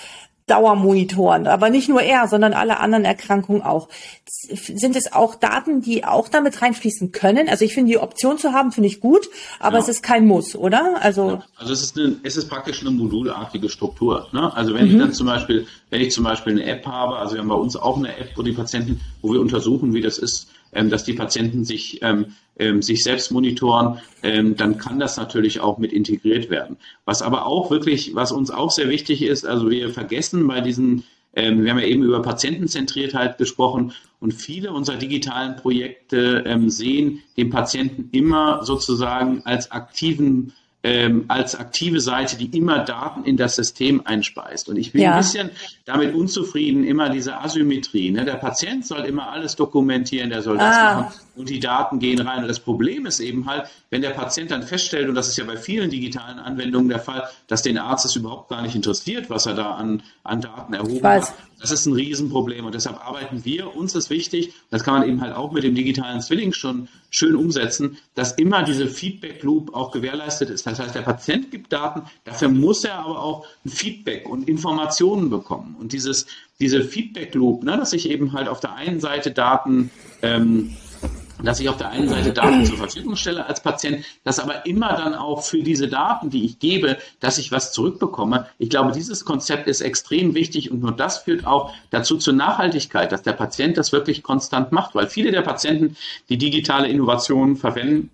Dauermonitoren, aber nicht nur er, sondern alle anderen Erkrankungen auch. Sind es auch Daten, die auch damit reinfließen können? Also ich finde die Option zu haben, finde ich gut, aber ja. es ist kein Muss, oder? Also, ja. also es ist eine, es ist praktisch eine modulartige Struktur. Ne? Also wenn mhm. ich dann zum Beispiel, wenn ich zum Beispiel eine App habe, also wir haben bei uns auch eine App, wo die Patienten, wo wir untersuchen, wie das ist, dass die Patienten sich, ähm, ähm, sich selbst monitoren, ähm, dann kann das natürlich auch mit integriert werden. Was aber auch wirklich, was uns auch sehr wichtig ist, also wir vergessen bei diesen ähm, wir haben ja eben über Patientenzentriertheit gesprochen und viele unserer digitalen Projekte ähm, sehen den Patienten immer sozusagen als aktiven ähm, als aktive Seite, die immer Daten in das System einspeist. Und ich bin ja. ein bisschen damit unzufrieden, immer diese Asymmetrie. Ne? Der Patient soll immer alles dokumentieren, der soll das ah. machen und die Daten gehen rein. Und das Problem ist eben halt, wenn der Patient dann feststellt, und das ist ja bei vielen digitalen Anwendungen der Fall, dass den Arzt es überhaupt gar nicht interessiert, was er da an, an Daten erhoben hat. Das ist ein Riesenproblem und deshalb arbeiten wir, uns ist wichtig, das kann man eben halt auch mit dem digitalen Zwilling schon schön umsetzen, dass immer diese Feedback Loop auch gewährleistet ist. Das heißt, der Patient gibt Daten, dafür muss er aber auch ein Feedback und Informationen bekommen. Und dieses, diese Feedback Loop, ne, dass ich eben halt auf der einen Seite Daten ähm, dass ich auf der einen Seite Daten zur Verfügung stelle als Patient, dass aber immer dann auch für diese Daten, die ich gebe, dass ich was zurückbekomme. Ich glaube, dieses Konzept ist extrem wichtig und nur das führt auch dazu zur Nachhaltigkeit, dass der Patient das wirklich konstant macht, weil viele der Patienten, die digitale Innovationen verwenden,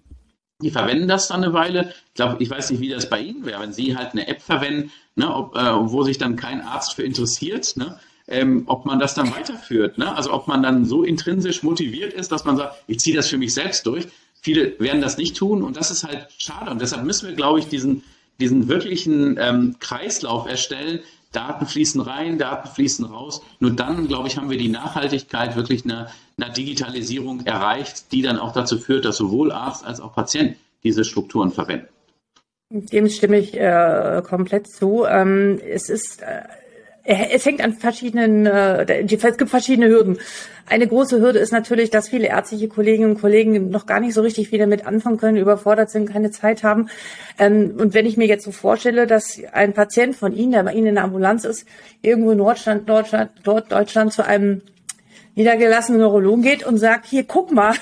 die verwenden das dann eine Weile. Ich glaube, ich weiß nicht, wie das bei Ihnen wäre, wenn Sie halt eine App verwenden, ne, ob, äh, wo sich dann kein Arzt für interessiert, ne, ähm, ob man das dann weiterführt. Ne? Also ob man dann so intrinsisch motiviert ist, dass man sagt, ich ziehe das für mich selbst durch. Viele werden das nicht tun und das ist halt schade. Und deshalb müssen wir, glaube ich, diesen, diesen wirklichen ähm, Kreislauf erstellen. Daten fließen rein, Daten fließen raus. Nur dann, glaube ich, haben wir die Nachhaltigkeit wirklich einer, einer Digitalisierung erreicht, die dann auch dazu führt, dass sowohl Arzt als auch Patient diese Strukturen verwenden. Dem stimme ich äh, komplett zu. Ähm, es ist äh, es hängt an verschiedenen, äh, es gibt verschiedene Hürden. Eine große Hürde ist natürlich, dass viele ärztliche Kolleginnen und Kollegen noch gar nicht so richtig viel damit anfangen können, überfordert sind, keine Zeit haben. Ähm, und wenn ich mir jetzt so vorstelle, dass ein Patient von Ihnen, der bei Ihnen in der Ambulanz ist, irgendwo in Norddeutschland, Deutschland, dort Deutschland zu einem niedergelassenen Neurologen geht und sagt, hier guck mal,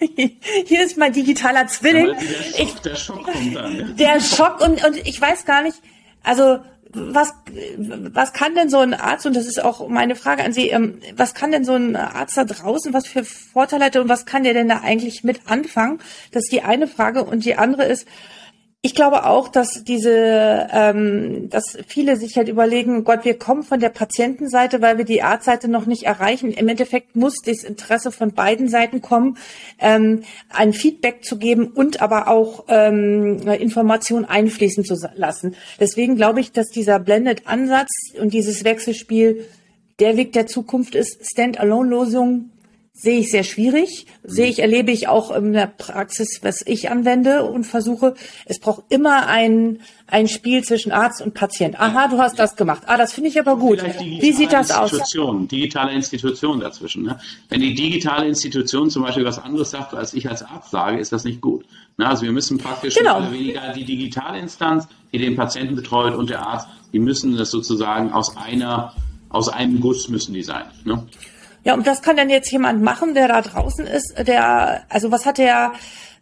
*laughs* hier ist mein digitaler Zwilling. Der Schock, ich, der Schock kommt dann. Der Schock und, und ich weiß gar nicht, also was, was kann denn so ein Arzt, und das ist auch meine Frage an Sie, ähm, was kann denn so ein Arzt da draußen, was für Vorteile hat und was kann der denn da eigentlich mit anfangen? Das ist die eine Frage. Und die andere ist, Ich glaube auch, dass diese, ähm, dass viele sich halt überlegen, Gott, wir kommen von der Patientenseite, weil wir die Arztseite noch nicht erreichen. Im Endeffekt muss das Interesse von beiden Seiten kommen, ähm, ein Feedback zu geben und aber auch ähm, Informationen einfließen zu lassen. Deswegen glaube ich, dass dieser Blended-Ansatz und dieses Wechselspiel der Weg der Zukunft ist. Stand-alone-Lösungen sehe ich sehr schwierig. Sehe ich, erlebe ich auch in der Praxis, was ich anwende und versuche. Es braucht immer ein, ein Spiel zwischen Arzt und Patient. Aha, du hast das gemacht. Ah, das finde ich aber gut. Wie sieht das aus? Digitale Institution dazwischen. Ne? Wenn die digitale Institution zum Beispiel was anderes sagt, als ich als Arzt sage, ist das nicht gut. Ne? Also wir müssen praktisch genau. mehr oder weniger die digitale Instanz, die den Patienten betreut und der Arzt, die müssen das sozusagen aus einer, aus einem Guss müssen die sein. Ne? Ja, und was kann denn jetzt jemand machen, der da draußen ist, der, also was hat der,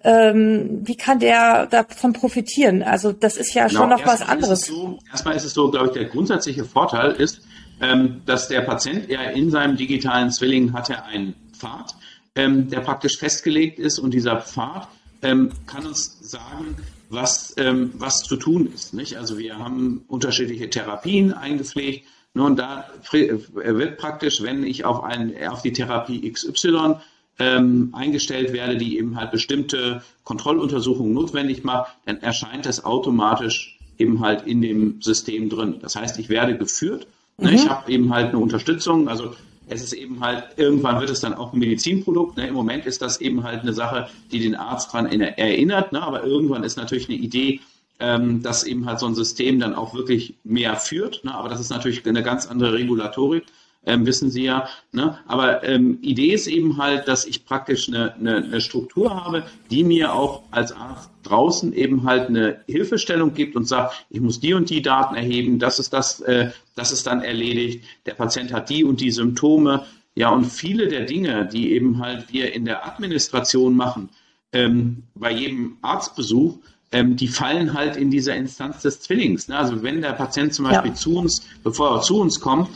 ähm, wie kann der davon profitieren? Also das ist ja genau, schon noch was anderes. So, erstmal ist es so, glaube ich, der grundsätzliche Vorteil ist, ähm, dass der Patient ja in seinem digitalen Zwilling hat er einen Pfad, ähm, der praktisch festgelegt ist und dieser Pfad ähm, kann uns sagen, was, ähm, was zu tun ist. Nicht? Also wir haben unterschiedliche Therapien eingepflegt nun, da wird praktisch, wenn ich auf, ein, auf die Therapie XY ähm, eingestellt werde, die eben halt bestimmte Kontrolluntersuchungen notwendig macht, dann erscheint das automatisch eben halt in dem System drin. Das heißt, ich werde geführt. Ne? Mhm. Ich habe eben halt eine Unterstützung. Also es ist eben halt, irgendwann wird es dann auch ein Medizinprodukt. Ne? Im Moment ist das eben halt eine Sache, die den Arzt daran erinnert. Ne? Aber irgendwann ist natürlich eine Idee, ähm, dass eben halt so ein System dann auch wirklich mehr führt. Ne? Aber das ist natürlich eine ganz andere Regulatorik. Ähm, wissen Sie ja. Ne? Aber ähm, Idee ist eben halt, dass ich praktisch eine, eine, eine, Struktur habe, die mir auch als Arzt draußen eben halt eine Hilfestellung gibt und sagt, ich muss die und die Daten erheben, das ist das, äh, das ist dann erledigt, der Patient hat die und die Symptome. Ja, und viele der Dinge, die eben halt wir in der Administration machen, ähm, bei jedem Arztbesuch, ähm, die fallen halt in dieser Instanz des Zwillings. Ne? Also wenn der Patient zum Beispiel ja. zu uns, bevor er zu uns kommt,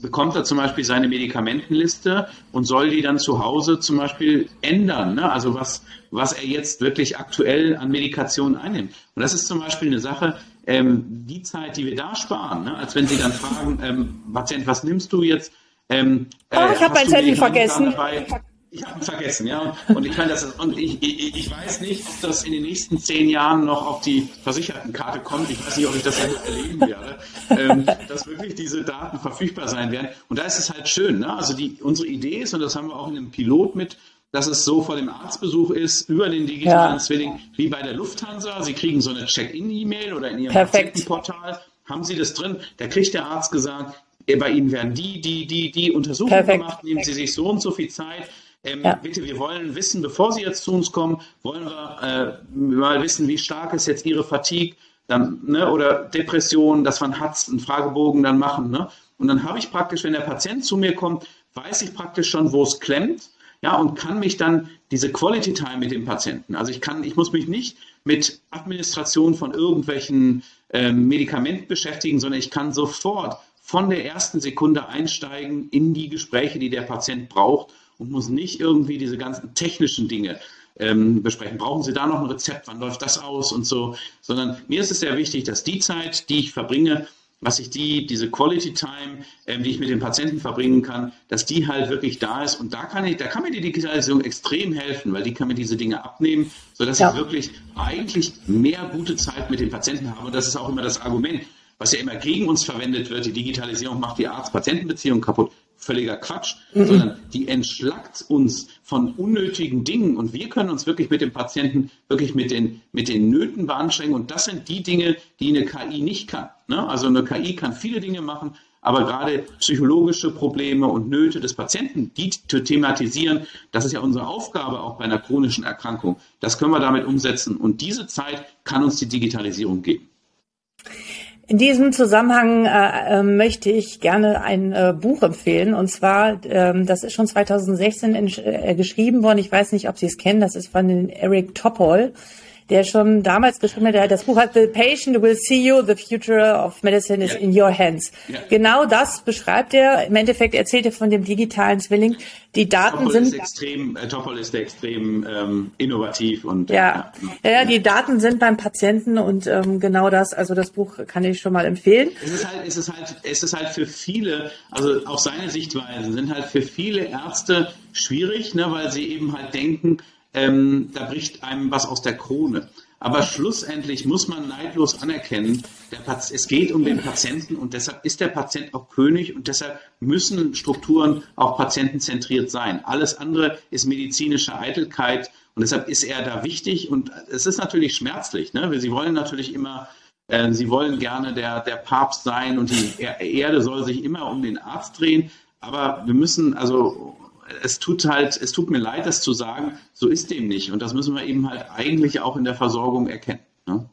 bekommt er zum Beispiel seine Medikamentenliste und soll die dann zu Hause zum Beispiel ändern. Ne? Also was, was er jetzt wirklich aktuell an Medikation einnimmt. Und das ist zum Beispiel eine Sache, ähm, die Zeit, die wir da sparen, ne? als wenn Sie dann fragen, ähm, Patient, was nimmst du jetzt? Ähm, oh, ich habe mein Zettel vergessen. Dabei? Ich habe ihn vergessen, ja. Und ich kann das und ich, ich, ich, weiß nicht, ob das in den nächsten zehn Jahren noch auf die Versichertenkarte kommt. Ich weiß nicht, ob ich das erleben werde, ähm, dass wirklich diese Daten verfügbar sein werden. Und da ist es halt schön. Ne? Also die, unsere Idee ist, und das haben wir auch in einem Pilot mit, dass es so vor dem Arztbesuch ist, über den digitalen ja. Zwilling, wie bei der Lufthansa. Sie kriegen so eine Check-in-E-Mail oder in Ihrem Patientenportal, haben Sie das drin. Da kriegt der Arzt gesagt, bei Ihnen werden die, die, die, die Untersuchungen Perfekt. gemacht, nehmen Sie sich so und so viel Zeit ähm, ja. Bitte, wir wollen wissen, bevor Sie jetzt zu uns kommen, wollen wir äh, mal wissen, wie stark ist jetzt Ihre Fatigue dann, ne, oder Depression, dass man hat, einen Fragebogen dann machen. Ne? Und dann habe ich praktisch, wenn der Patient zu mir kommt, weiß ich praktisch schon, wo es klemmt. Ja, und kann mich dann diese Quality Time mit dem Patienten, also ich kann, ich muss mich nicht mit Administration von irgendwelchen ähm, Medikamenten beschäftigen, sondern ich kann sofort von der ersten Sekunde einsteigen in die Gespräche, die der Patient braucht und muss nicht irgendwie diese ganzen technischen Dinge ähm, besprechen. Brauchen Sie da noch ein Rezept? Wann läuft das aus und so? Sondern mir ist es sehr wichtig, dass die Zeit, die ich verbringe, was ich die, diese Quality Time, ähm, die ich mit den Patienten verbringen kann, dass die halt wirklich da ist. Und da kann ich, da kann mir die Digitalisierung extrem helfen, weil die kann mir diese Dinge abnehmen, sodass ja. ich wirklich eigentlich mehr gute Zeit mit den Patienten habe. Und das ist auch immer das Argument, was ja immer gegen uns verwendet wird. Die Digitalisierung macht die Arzt-Patienten-Beziehung kaputt völliger Quatsch, mhm. sondern die entschlackt uns von unnötigen Dingen und wir können uns wirklich mit dem Patienten wirklich mit den, mit den Nöten beanstrengen und das sind die Dinge, die eine KI nicht kann. Ne? Also eine KI kann viele Dinge machen, aber gerade psychologische Probleme und Nöte des Patienten, die zu thematisieren, das ist ja unsere Aufgabe auch bei einer chronischen Erkrankung. Das können wir damit umsetzen und diese Zeit kann uns die Digitalisierung geben. In diesem Zusammenhang äh, äh, möchte ich gerne ein äh, Buch empfehlen. Und zwar, ähm, das ist schon 2016 in, äh, geschrieben worden. Ich weiß nicht, ob Sie es kennen. Das ist von Eric Topol. Der schon damals geschrieben hat, das Buch hat The Patient Will See You, The Future of Medicine is ja. in Your Hands. Ja. Genau das beschreibt er. Im Endeffekt erzählt er von dem digitalen Zwilling. Die Daten Topol sind. Ist extrem, äh, Topol ist extrem ähm, innovativ und. Ja. ja. Ja, die Daten sind beim Patienten und ähm, genau das, also das Buch kann ich schon mal empfehlen. Es ist halt, es ist halt, es ist halt für viele, also auch seine Sichtweisen sind halt für viele Ärzte schwierig, ne, weil sie eben halt denken, ähm, da bricht einem was aus der Krone. Aber schlussendlich muss man neidlos anerkennen, es geht um den Patienten und deshalb ist der Patient auch König und deshalb müssen Strukturen auch patientenzentriert sein. Alles andere ist medizinische Eitelkeit und deshalb ist er da wichtig und es ist natürlich schmerzlich. Ne? Sie wollen natürlich immer, äh, sie wollen gerne der, der Papst sein und die Erde soll sich immer um den Arzt drehen. Aber wir müssen, also es tut halt, es tut mir leid, das zu sagen, so ist dem nicht. Und das müssen wir eben halt eigentlich auch in der Versorgung erkennen. Ne?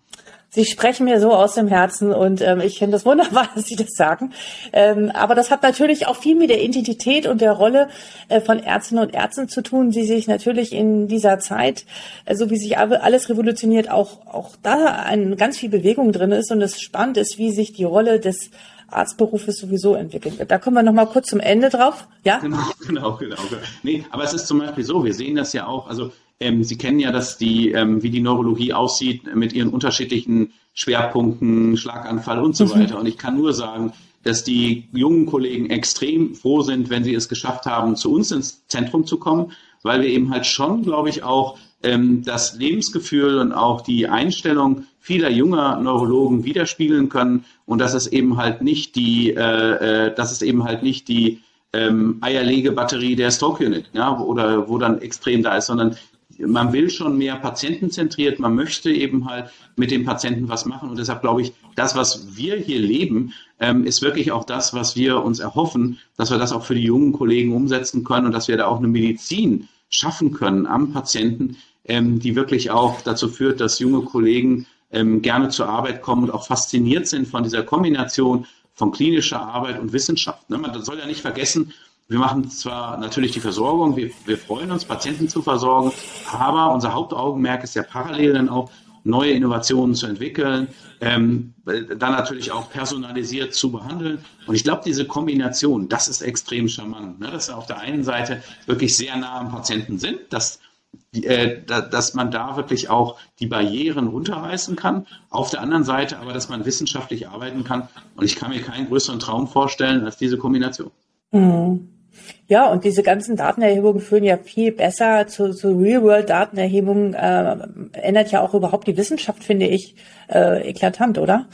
Sie sprechen mir so aus dem Herzen und ähm, ich finde es wunderbar, *laughs* dass Sie das sagen. Ähm, aber das hat natürlich auch viel mit der Identität und der Rolle äh, von Ärztinnen und Ärzten zu tun, die sich natürlich in dieser Zeit, äh, so wie sich alles revolutioniert, auch, auch da ein, ganz viel Bewegung drin ist und es spannend ist, wie sich die Rolle des Arztberufes sowieso entwickeln wird. Da kommen wir noch mal kurz zum Ende drauf. Ja? Genau, *laughs* genau, genau. Nee, aber es ist zum Beispiel so, wir sehen das ja auch, also ähm, Sie kennen ja, dass die, ähm, wie die Neurologie aussieht mit ihren unterschiedlichen Schwerpunkten, Schlaganfall und so mhm. weiter. Und ich kann nur sagen, dass die jungen Kollegen extrem froh sind, wenn sie es geschafft haben, zu uns ins Zentrum zu kommen, weil wir eben halt schon, glaube ich, auch ähm, das Lebensgefühl und auch die Einstellung vieler junger Neurologen widerspiegeln können. Und dass es eben halt nicht die, äh, äh, dass es eben halt nicht die ähm, Eierlegebatterie der Stroke Unit, ja, oder wo dann extrem da ist, sondern man will schon mehr patientenzentriert, man möchte eben halt mit dem Patienten was machen. Und deshalb glaube ich, das, was wir hier leben, ähm, ist wirklich auch das, was wir uns erhoffen, dass wir das auch für die jungen Kollegen umsetzen können und dass wir da auch eine Medizin schaffen können am Patienten, ähm, die wirklich auch dazu führt, dass junge Kollegen ähm, gerne zur Arbeit kommen und auch fasziniert sind von dieser Kombination von klinischer Arbeit und Wissenschaft. Ne? Man soll ja nicht vergessen, wir machen zwar natürlich die Versorgung, wir, wir freuen uns, Patienten zu versorgen, aber unser Hauptaugenmerk ist ja parallel dann auch, neue Innovationen zu entwickeln, ähm, dann natürlich auch personalisiert zu behandeln. Und ich glaube, diese Kombination, das ist extrem charmant, ne? dass wir auf der einen Seite wirklich sehr nah am Patienten sind, dass äh, dass man da wirklich auch die Barrieren runterreißen kann. Auf der anderen Seite aber, dass man wissenschaftlich arbeiten kann. Und ich kann mir keinen größeren Traum vorstellen als diese Kombination. Mhm. Ja, und diese ganzen Datenerhebungen führen ja viel besser zu, zu Real-World-Datenerhebungen, äh, ändert ja auch überhaupt die Wissenschaft, finde ich, äh, eklatant, oder?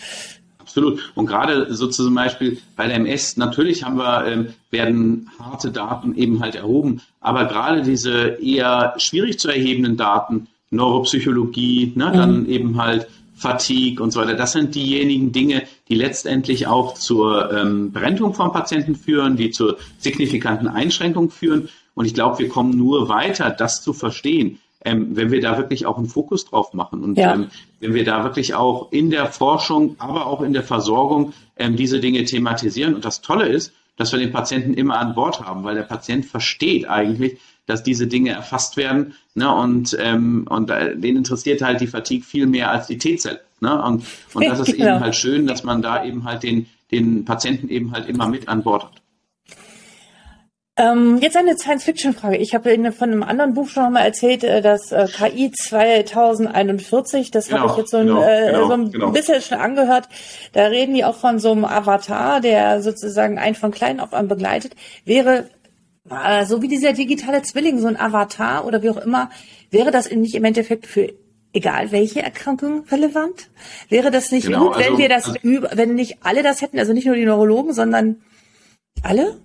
Absolut. Und gerade so zum Beispiel bei der MS, natürlich haben wir, ähm, werden harte Daten eben halt erhoben, aber gerade diese eher schwierig zu erhebenden Daten, Neuropsychologie, ne, mhm. dann eben halt Fatigue und so weiter, das sind diejenigen Dinge, die letztendlich auch zur ähm, Berentung von Patienten führen, die zur signifikanten Einschränkung führen. Und ich glaube, wir kommen nur weiter, das zu verstehen, ähm, wenn wir da wirklich auch einen Fokus drauf machen und ja. ähm, wenn wir da wirklich auch in der Forschung, aber auch in der Versorgung ähm, diese Dinge thematisieren. Und das Tolle ist, dass wir den Patienten immer an Bord haben, weil der Patient versteht eigentlich, dass diese Dinge erfasst werden. Ne? Und, ähm, und äh, den interessiert halt die Fatigue viel mehr als die T-Zelle. Ne? Und, und das ist *laughs* genau. eben halt schön, dass man da eben halt den, den Patienten eben halt immer mit an Bord hat. Ähm, jetzt eine Science-Fiction-Frage. Ich habe von einem anderen Buch schon mal erzählt, äh, dass äh, KI 2041, das genau, habe ich jetzt so ein, genau, äh, genau, so ein genau. bisschen schon angehört. Da reden die auch von so einem Avatar, der sozusagen einen von klein auf an begleitet. Wäre äh, so wie dieser digitale Zwilling, so ein Avatar oder wie auch immer, wäre das nicht im Endeffekt für egal welche Erkrankung relevant? Wäre das nicht genau, gut, wenn also, wir das, also, wenn nicht alle das hätten, also nicht nur die Neurologen, sondern alle?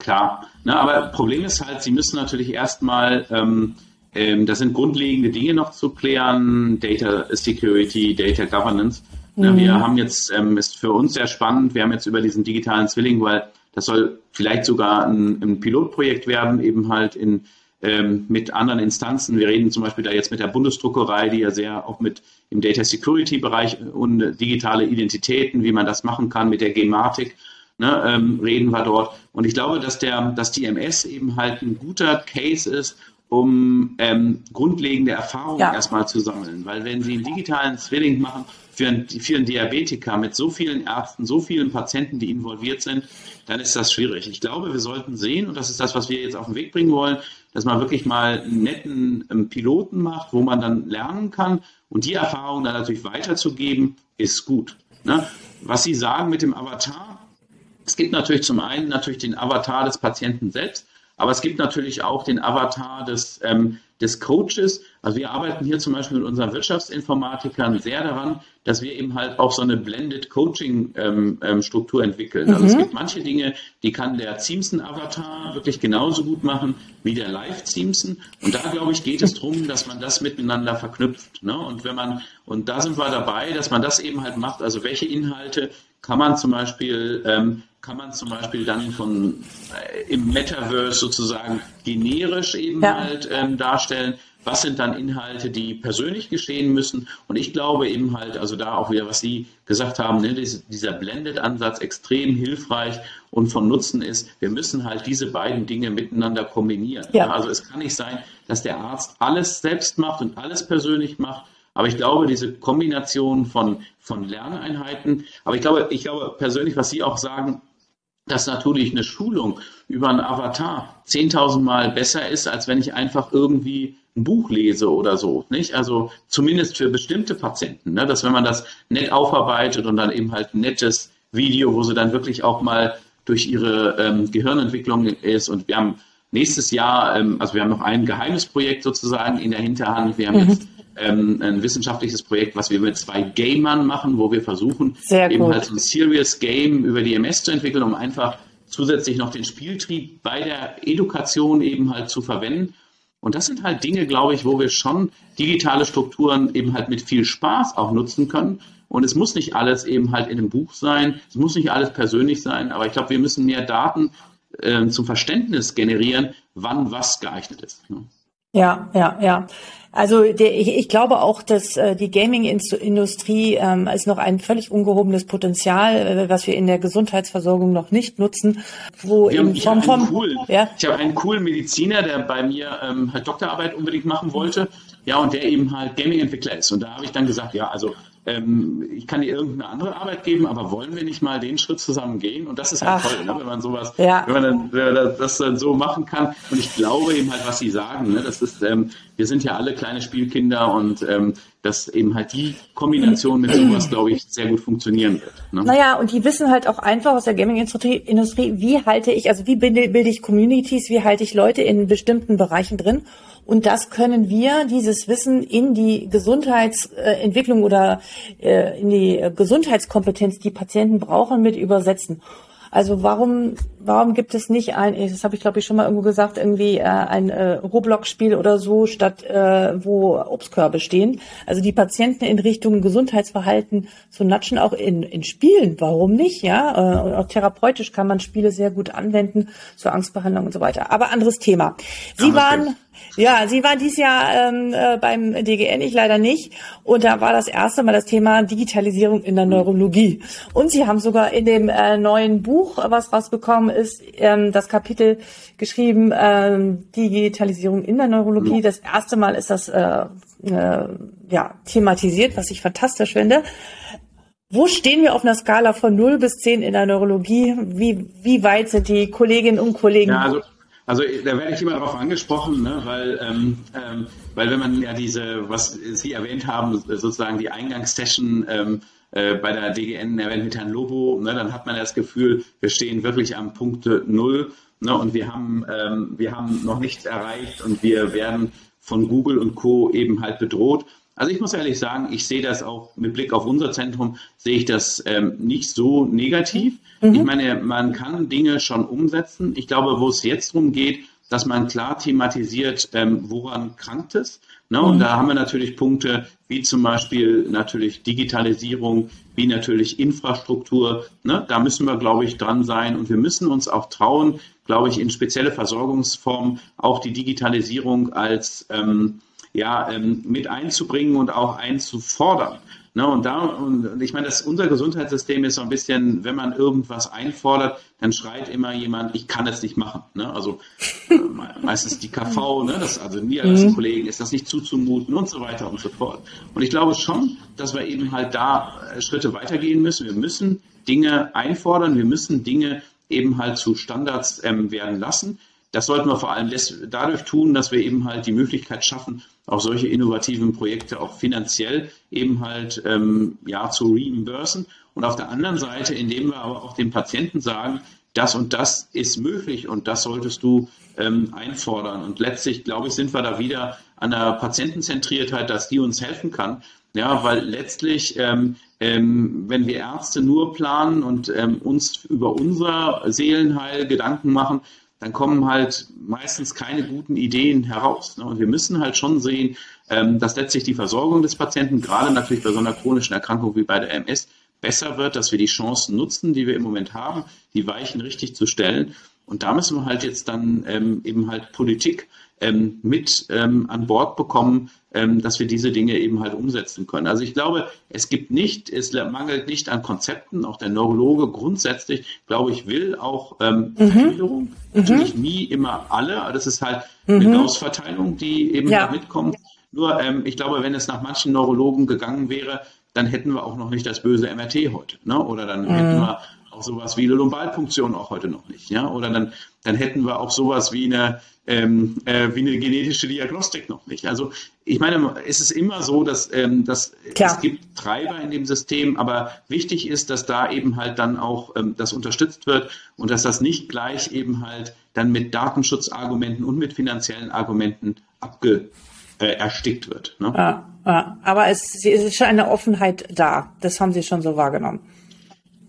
Klar, ne, aber Problem ist halt, Sie müssen natürlich erstmal, ähm, ähm, das sind grundlegende Dinge noch zu klären, Data Security, Data Governance. Mhm. Wir haben jetzt, ähm, ist für uns sehr spannend, wir haben jetzt über diesen digitalen Zwilling, weil das soll vielleicht sogar ein, ein Pilotprojekt werden, eben halt in, ähm, mit anderen Instanzen. Wir reden zum Beispiel da jetzt mit der Bundesdruckerei, die ja sehr auch mit im Data Security Bereich und digitale Identitäten, wie man das machen kann, mit der Gematik ne, ähm, reden wir dort. Und ich glaube, dass der, dass die MS eben halt ein guter Case ist, um ähm, grundlegende Erfahrungen ja. erstmal zu sammeln. Weil wenn Sie einen digitalen Zwilling machen für einen, für einen Diabetiker mit so vielen Ärzten, so vielen Patienten, die involviert sind, dann ist das schwierig. Ich glaube, wir sollten sehen, und das ist das, was wir jetzt auf den Weg bringen wollen, dass man wirklich mal einen netten ähm, Piloten macht, wo man dann lernen kann. Und die Erfahrung dann natürlich weiterzugeben, ist gut. Ne? Was Sie sagen mit dem Avatar, es gibt natürlich zum einen natürlich den Avatar des Patienten selbst, aber es gibt natürlich auch den Avatar des, ähm, des Coaches. Also wir arbeiten hier zum Beispiel mit unseren Wirtschaftsinformatikern sehr daran, dass wir eben halt auch so eine Blended Coaching ähm, ähm, Struktur entwickeln. Mhm. Also es mhm. gibt manche Dinge, die kann der Ziemsen Avatar wirklich genauso gut machen wie der Live Ziemsen. Und da glaube ich geht es darum, dass man das miteinander verknüpft. Ne? Und wenn man und da sind wir dabei, dass man das eben halt macht. Also welche Inhalte kann man zum Beispiel ähm, kann man zum Beispiel dann von äh, im Metaverse sozusagen generisch eben ja. halt ähm, darstellen. Was sind dann Inhalte, die persönlich geschehen müssen? Und ich glaube eben halt, also da auch wieder, was Sie gesagt haben, ne, dieser Blended-Ansatz extrem hilfreich und von Nutzen ist. Wir müssen halt diese beiden Dinge miteinander kombinieren. Ja. Also es kann nicht sein, dass der Arzt alles selbst macht und alles persönlich macht, aber ich glaube, diese Kombination von, von Lerneinheiten, aber ich glaube, ich glaube persönlich, was Sie auch sagen, dass natürlich eine Schulung über einen Avatar 10.000 Mal besser ist, als wenn ich einfach irgendwie ein Buch lese oder so, nicht? Also zumindest für bestimmte Patienten, ne? dass wenn man das nett aufarbeitet und dann eben halt ein nettes Video, wo sie dann wirklich auch mal durch ihre ähm, Gehirnentwicklung ist und wir haben nächstes Jahr, ähm, also wir haben noch ein geheimes Projekt sozusagen in der Hinterhand. Wir haben mhm. jetzt ähm, ein wissenschaftliches Projekt, was wir mit zwei Gamern machen, wo wir versuchen, eben halt so ein Serious Game über die MS zu entwickeln, um einfach zusätzlich noch den Spieltrieb bei der Education eben halt zu verwenden. Und das sind halt Dinge, glaube ich, wo wir schon digitale Strukturen eben halt mit viel Spaß auch nutzen können. Und es muss nicht alles eben halt in einem Buch sein, es muss nicht alles persönlich sein, aber ich glaube, wir müssen mehr Daten äh, zum Verständnis generieren, wann was geeignet ist. Ne? Ja, ja, ja. Also der, ich, ich glaube auch, dass äh, die Gaming-Industrie ähm, ist noch ein völlig ungehobenes Potenzial, äh, was wir in der Gesundheitsversorgung noch nicht nutzen. Wo ja, ich vom, vom, cool, ja? ich habe einen coolen Mediziner, der bei mir ähm, Doktorarbeit unbedingt machen wollte, ja, und der eben halt Gaming-Entwickler ist. Und da habe ich dann gesagt, ja, also ähm, ich kann dir irgendeine andere Arbeit geben, aber wollen wir nicht mal den Schritt zusammen gehen? Und das ist halt Ach, toll, ne? wenn man sowas, ja. wenn man dann, wenn man das dann so machen kann. Und ich glaube eben halt, was Sie sagen, ne? das ist, ähm, wir sind ja alle kleine Spielkinder und ähm, dass eben halt die Kombination mit sowas, glaube ich, sehr gut funktionieren wird. Ne? Naja, und die wissen halt auch einfach aus der Gaming-Industrie, wie halte ich, also wie bilde, bilde ich Communities, wie halte ich Leute in bestimmten Bereichen drin und das können wir, dieses Wissen, in die Gesundheitsentwicklung oder äh, in die Gesundheitskompetenz, die Patienten brauchen, mit übersetzen. Also warum, warum gibt es nicht ein, das habe ich glaube ich schon mal irgendwo gesagt, irgendwie äh, ein äh, Roblox-Spiel oder so, statt äh, wo Obstkörbe stehen. Also die Patienten in Richtung Gesundheitsverhalten zu natschen, auch in, in Spielen, warum nicht, ja? Äh, und auch therapeutisch kann man Spiele sehr gut anwenden zur Angstbehandlung und so weiter. Aber anderes Thema. Sie waren ja, Sie war dieses Jahr ähm, äh, beim DGN, ich leider nicht. Und da war das erste Mal das Thema Digitalisierung in der Neurologie. Und Sie haben sogar in dem äh, neuen Buch, was rausgekommen ist, ähm, das Kapitel geschrieben, ähm, Digitalisierung in der Neurologie. Das erste Mal ist das äh, äh, ja, thematisiert, was ich fantastisch finde. Wo stehen wir auf einer Skala von 0 bis 10 in der Neurologie? Wie, wie weit sind die Kolleginnen und Kollegen? Ja, also also da werde ich immer darauf angesprochen, ne, weil, ähm, ähm, weil wenn man ja diese, was Sie erwähnt haben, sozusagen die Eingangssession ähm, äh, bei der DGN erwähnt mit Herrn Lobo, ne, dann hat man das Gefühl, wir stehen wirklich am Punkt Null ne, und wir haben, ähm, wir haben noch nichts erreicht und wir werden von Google und Co. eben halt bedroht. Also ich muss ehrlich sagen, ich sehe das auch mit Blick auf unser Zentrum, sehe ich das ähm, nicht so negativ. Mhm. Ich meine, man kann Dinge schon umsetzen. Ich glaube, wo es jetzt darum geht, dass man klar thematisiert, ähm, woran krankt es. Ne? Und mhm. da haben wir natürlich Punkte wie zum Beispiel natürlich Digitalisierung, wie natürlich Infrastruktur. Ne? Da müssen wir, glaube ich, dran sein. Und wir müssen uns auch trauen, glaube ich, in spezielle Versorgungsformen auch die Digitalisierung als ähm, ja, ähm, mit einzubringen und auch einzufordern. Ne, und da, und ich meine, das, unser Gesundheitssystem ist so ein bisschen, wenn man irgendwas einfordert, dann schreit immer jemand, ich kann es nicht machen. Ne? Also äh, meistens die KV, ne? das, also Niederlassenkollegen, ist das nicht zuzumuten und so weiter und so fort. Und ich glaube schon, dass wir eben halt da äh, Schritte weitergehen müssen. Wir müssen Dinge einfordern, wir müssen Dinge eben halt zu Standards ähm, werden lassen. Das sollten wir vor allem dadurch tun, dass wir eben halt die Möglichkeit schaffen, auch solche innovativen Projekte auch finanziell eben halt ähm, ja zu reimbursen. Und auf der anderen Seite, indem wir aber auch dem Patienten sagen, das und das ist möglich und das solltest du ähm, einfordern. Und letztlich, glaube ich, sind wir da wieder an der Patientenzentriertheit, dass die uns helfen kann. Ja, weil letztlich, ähm, ähm, wenn wir Ärzte nur planen und ähm, uns über unser Seelenheil Gedanken machen, dann kommen halt meistens keine guten Ideen heraus. Ne? Und wir müssen halt schon sehen, ähm, dass letztlich die Versorgung des Patienten, gerade natürlich bei so einer chronischen Erkrankung wie bei der MS, besser wird, dass wir die Chancen nutzen, die wir im Moment haben, die Weichen richtig zu stellen. Und da müssen wir halt jetzt dann ähm, eben halt Politik ähm, mit an Bord bekommen, dass wir diese Dinge eben halt umsetzen können. Also ich glaube, es gibt nicht, es mangelt nicht an Konzepten. Auch der Neurologe grundsätzlich, glaube ich, will auch ähm, mhm. Veränderung. Mhm. Natürlich nie immer alle, aber das ist halt mhm. eine Gaußverteilung, die eben ja. da mitkommt. Nur, ähm, ich glaube, wenn es nach manchen Neurologen gegangen wäre, dann hätten wir auch noch nicht das böse MRT heute. Ne? Oder dann mhm. hätten wir auch sowas wie eine Lumbalpunktion auch heute noch nicht. Ja? Oder dann, dann hätten wir auch sowas wie eine, ähm, äh, wie eine genetische Diagnostik noch nicht. Also ich meine, es ist immer so, dass, ähm, dass es gibt Treiber in dem System, aber wichtig ist, dass da eben halt dann auch ähm, das unterstützt wird und dass das nicht gleich eben halt dann mit Datenschutzargumenten und mit finanziellen Argumenten abge äh, erstickt wird. Ne? Ja, ja, aber es, es ist schon eine Offenheit da. Das haben Sie schon so wahrgenommen.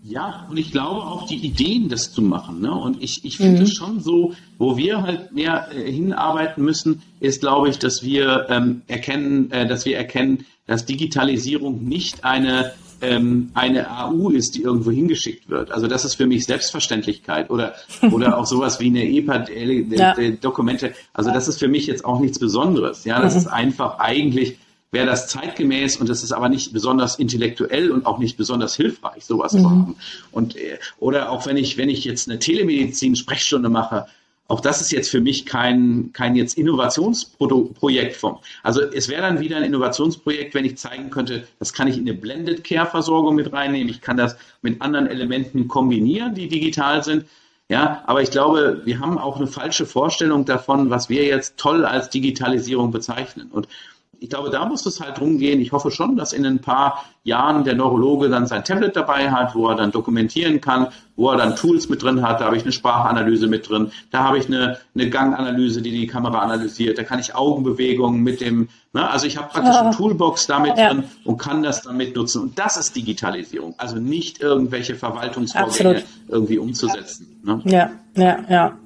Ja, und ich glaube auch die Ideen, das zu machen. Ne? Und ich, ich finde mhm. es schon so, wo wir halt mehr äh, hinarbeiten müssen, ist, glaube ich, dass wir ähm, erkennen, äh, dass wir erkennen, dass Digitalisierung nicht eine ähm, eine AU ist, die irgendwo hingeschickt wird. Also das ist für mich Selbstverständlichkeit oder *laughs* oder auch sowas wie eine EPA-Dokumente. Ja. Also das ist für mich jetzt auch nichts Besonderes. Ja, das mhm. ist einfach eigentlich wäre das zeitgemäß und das ist aber nicht besonders intellektuell und auch nicht besonders hilfreich, sowas mhm. zu haben. Und, äh, oder auch wenn ich, wenn ich jetzt eine Telemedizin-Sprechstunde mache, auch das ist jetzt für mich kein, kein jetzt Innovationsprojekt vom. Also es wäre dann wieder ein Innovationsprojekt, wenn ich zeigen könnte, das kann ich in eine Blended Care Versorgung mit reinnehmen. Ich kann das mit anderen Elementen kombinieren, die digital sind. Ja, aber ich glaube, wir haben auch eine falsche Vorstellung davon, was wir jetzt toll als Digitalisierung bezeichnen. Und ich glaube, da muss es halt drum gehen. Ich hoffe schon, dass in ein paar Jahren der Neurologe dann sein Tablet dabei hat, wo er dann dokumentieren kann, wo er dann Tools mit drin hat. Da habe ich eine Sprachanalyse mit drin. Da habe ich eine, eine Ganganalyse, die die Kamera analysiert. Da kann ich Augenbewegungen mit dem, ne? also ich habe praktisch eine Toolbox damit ja. drin und kann das damit nutzen. Und das ist Digitalisierung. Also nicht irgendwelche Verwaltungsvorgänge Absolut. irgendwie umzusetzen. Ne? Ja, ja, ja.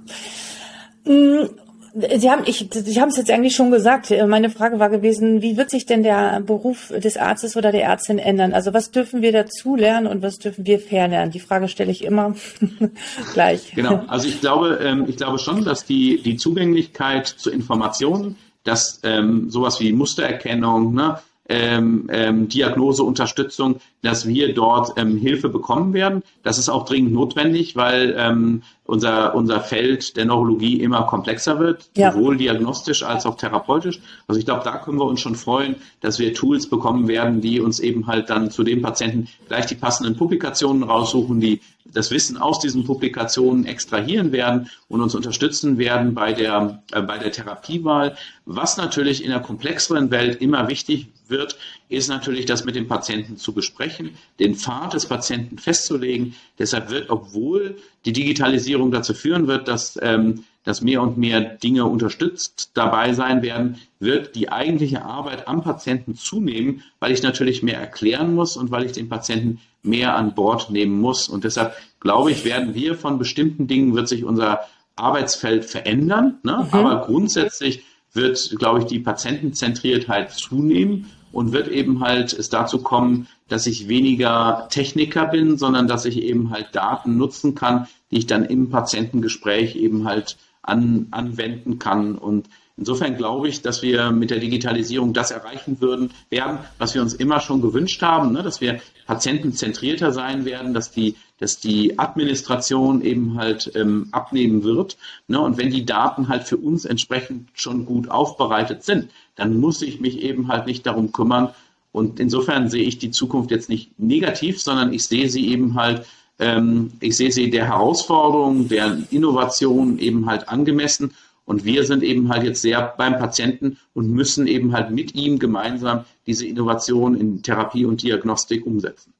Sie haben, ich, Sie haben es jetzt eigentlich schon gesagt. Meine Frage war gewesen, wie wird sich denn der Beruf des Arztes oder der Ärztin ändern? Also was dürfen wir dazu lernen und was dürfen wir verlernen? Die Frage stelle ich immer *laughs* gleich. Genau. Also ich glaube, ähm, ich glaube schon, dass die, die Zugänglichkeit zu Informationen, dass ähm, sowas wie Mustererkennung, ne, ähm, ähm, Diagnoseunterstützung, dass wir dort ähm, Hilfe bekommen werden. Das ist auch dringend notwendig, weil ähm, unser, unser Feld der Neurologie immer komplexer wird, ja. sowohl diagnostisch als auch therapeutisch. Also ich glaube, da können wir uns schon freuen, dass wir Tools bekommen werden, die uns eben halt dann zu dem Patienten gleich die passenden Publikationen raussuchen, die das Wissen aus diesen Publikationen extrahieren werden und uns unterstützen werden bei der, äh, bei der Therapiewahl. Was natürlich in der komplexeren Welt immer wichtig wird, ist natürlich, das mit dem Patienten zu besprechen, den Pfad des Patienten festzulegen. Deshalb wird, obwohl die Digitalisierung dazu führen wird, dass, ähm, dass mehr und mehr Dinge unterstützt dabei sein werden, wird die eigentliche Arbeit am Patienten zunehmen, weil ich natürlich mehr erklären muss und weil ich den Patienten mehr an Bord nehmen muss. Und deshalb glaube ich, werden wir von bestimmten Dingen, wird sich unser Arbeitsfeld verändern. Ne? Mhm. Aber grundsätzlich wird, glaube ich, die Patientenzentriertheit zunehmen und wird eben halt es dazu kommen, dass ich weniger Techniker bin, sondern dass ich eben halt Daten nutzen kann, die ich dann im Patientengespräch eben halt an, anwenden kann. Und insofern glaube ich, dass wir mit der Digitalisierung das erreichen würden, werden, was wir uns immer schon gewünscht haben, ne? dass wir patientenzentrierter sein werden, dass die, dass die Administration eben halt ähm, abnehmen wird. Ne? Und wenn die Daten halt für uns entsprechend schon gut aufbereitet sind, dann muss ich mich eben halt nicht darum kümmern. Und insofern sehe ich die Zukunft jetzt nicht negativ, sondern ich sehe sie eben halt ähm, ich sehe sie der Herausforderung, der Innovation eben halt angemessen. Und wir sind eben halt jetzt sehr beim Patienten und müssen eben halt mit ihm gemeinsam diese Innovation in Therapie und Diagnostik umsetzen.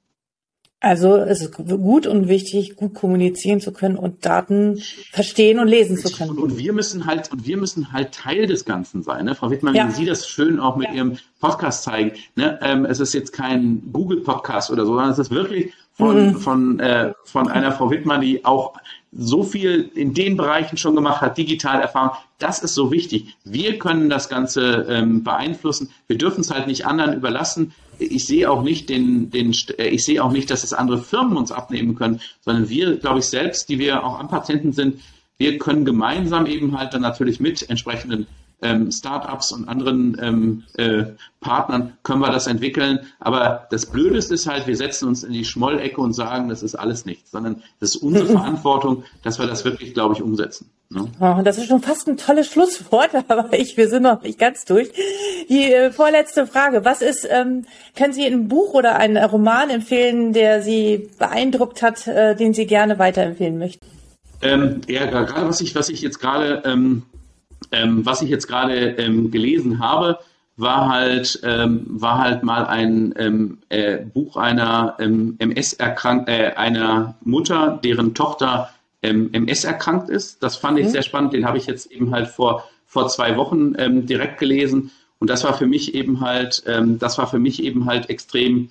Also es ist gut und wichtig, gut kommunizieren zu können und Daten verstehen und lesen zu können. Und, und wir müssen halt und wir müssen halt Teil des Ganzen sein. Ne? Frau Wittmann, ja. Sie das schön auch mit ja. Ihrem Podcast zeigen. Ne? Ähm, es ist jetzt kein Google Podcast oder so, sondern es ist wirklich von, mhm. von, äh, von einer Frau Wittmann, die auch so viel in den Bereichen schon gemacht hat, digital Erfahrung. Das ist so wichtig. Wir können das Ganze ähm, beeinflussen. Wir dürfen es halt nicht anderen überlassen. Ich sehe auch nicht den, den, äh, ich sehe auch nicht, dass es andere Firmen uns abnehmen können, sondern wir, glaube ich, selbst, die wir auch am Patienten sind, wir können gemeinsam eben halt dann natürlich mit entsprechenden ähm, Startups und anderen ähm, äh, Partnern können wir das entwickeln. Aber das Blödeste ist halt, wir setzen uns in die Schmollecke und sagen, das ist alles nichts, sondern das ist unsere *laughs* Verantwortung, dass wir das wirklich, glaube ich, umsetzen. Ne? Oh, das ist schon fast ein tolles Schlusswort, *laughs* aber ich, wir sind noch nicht ganz durch. Die äh, vorletzte Frage. Was ist, ähm, können Sie ein Buch oder einen Roman empfehlen, der Sie beeindruckt hat, äh, den Sie gerne weiterempfehlen möchten? Ähm, ja, gerade was ich, was ich jetzt gerade ähm, ähm, was ich jetzt gerade ähm, gelesen habe, war halt, ähm, war halt mal ein ähm, äh, Buch einer ähm, MS erkrankt, äh, einer Mutter, deren Tochter MS ähm, erkrankt ist. Das fand ich mhm. sehr spannend. Den habe ich jetzt eben halt vor, vor zwei Wochen direkt gelesen. Und das war für mich eben halt, das war für mich eben halt extrem,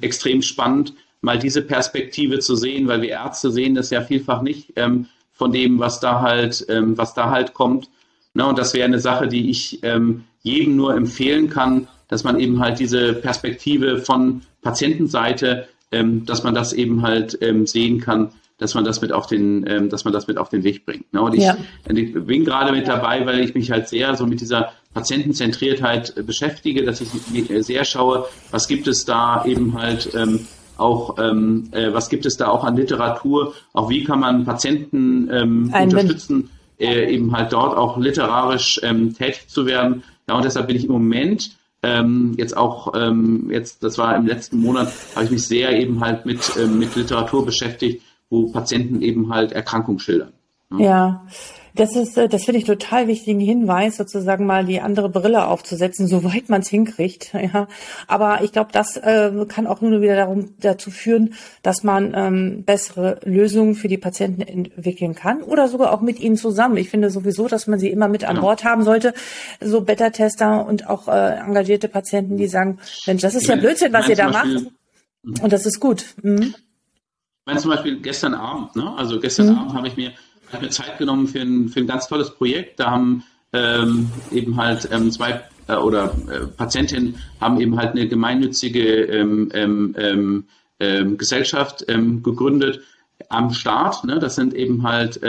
extrem spannend, mal diese Perspektive zu sehen, weil wir Ärzte sehen das ja vielfach nicht von dem, was da halt, was da halt kommt. Ne, und das wäre eine Sache, die ich ähm, jedem nur empfehlen kann, dass man eben halt diese Perspektive von Patientenseite, ähm, dass man das eben halt ähm, sehen kann, dass man das mit auf den, ähm, dass man das mit auf den Weg bringt. Ne? Und ich, ja. ich bin gerade mit dabei, weil ich mich halt sehr so mit dieser Patientenzentriertheit äh, beschäftige, dass ich sehr schaue, was gibt es da eben halt ähm, auch, ähm, äh, was gibt es da auch an Literatur, auch wie kann man Patienten unterstützen äh, eben halt dort auch literarisch ähm, tätig zu werden. Ja, und deshalb bin ich im Moment ähm, jetzt auch, ähm, jetzt, das war im letzten Monat, habe ich mich sehr eben halt mit, ähm, mit Literatur beschäftigt, wo Patienten eben halt Erkrankungen schildern. Ja. ja. Das ist, äh, das finde ich total wichtigen Hinweis, sozusagen mal die andere Brille aufzusetzen, *laughs* soweit man es hinkriegt. *laughs* Ja. Aber ich glaube, das äh, kann auch nur wieder darum, dazu führen, dass man ähm, bessere Lösungen für die Patienten entwickeln kann oder sogar auch mit ihnen zusammen. Ich finde sowieso, dass man sie immer mit an Bord haben sollte. So Beta-Tester und auch äh, engagierte Patienten, die sagen, Mensch, das ist ja Blödsinn, was ihr da macht. Und das ist gut. Mhm. Ich meine zum Beispiel gestern Abend, ne? Also gestern mhm. Abend habe ich mir habe mir Zeit genommen für ein, für ein ganz tolles Projekt. Da haben ähm, eben halt ähm, zwei äh, oder äh, Patientinnen haben eben halt eine gemeinnützige ähm, ähm, ähm, ähm Gesellschaft gegründet am Start. Ne? Das sind eben halt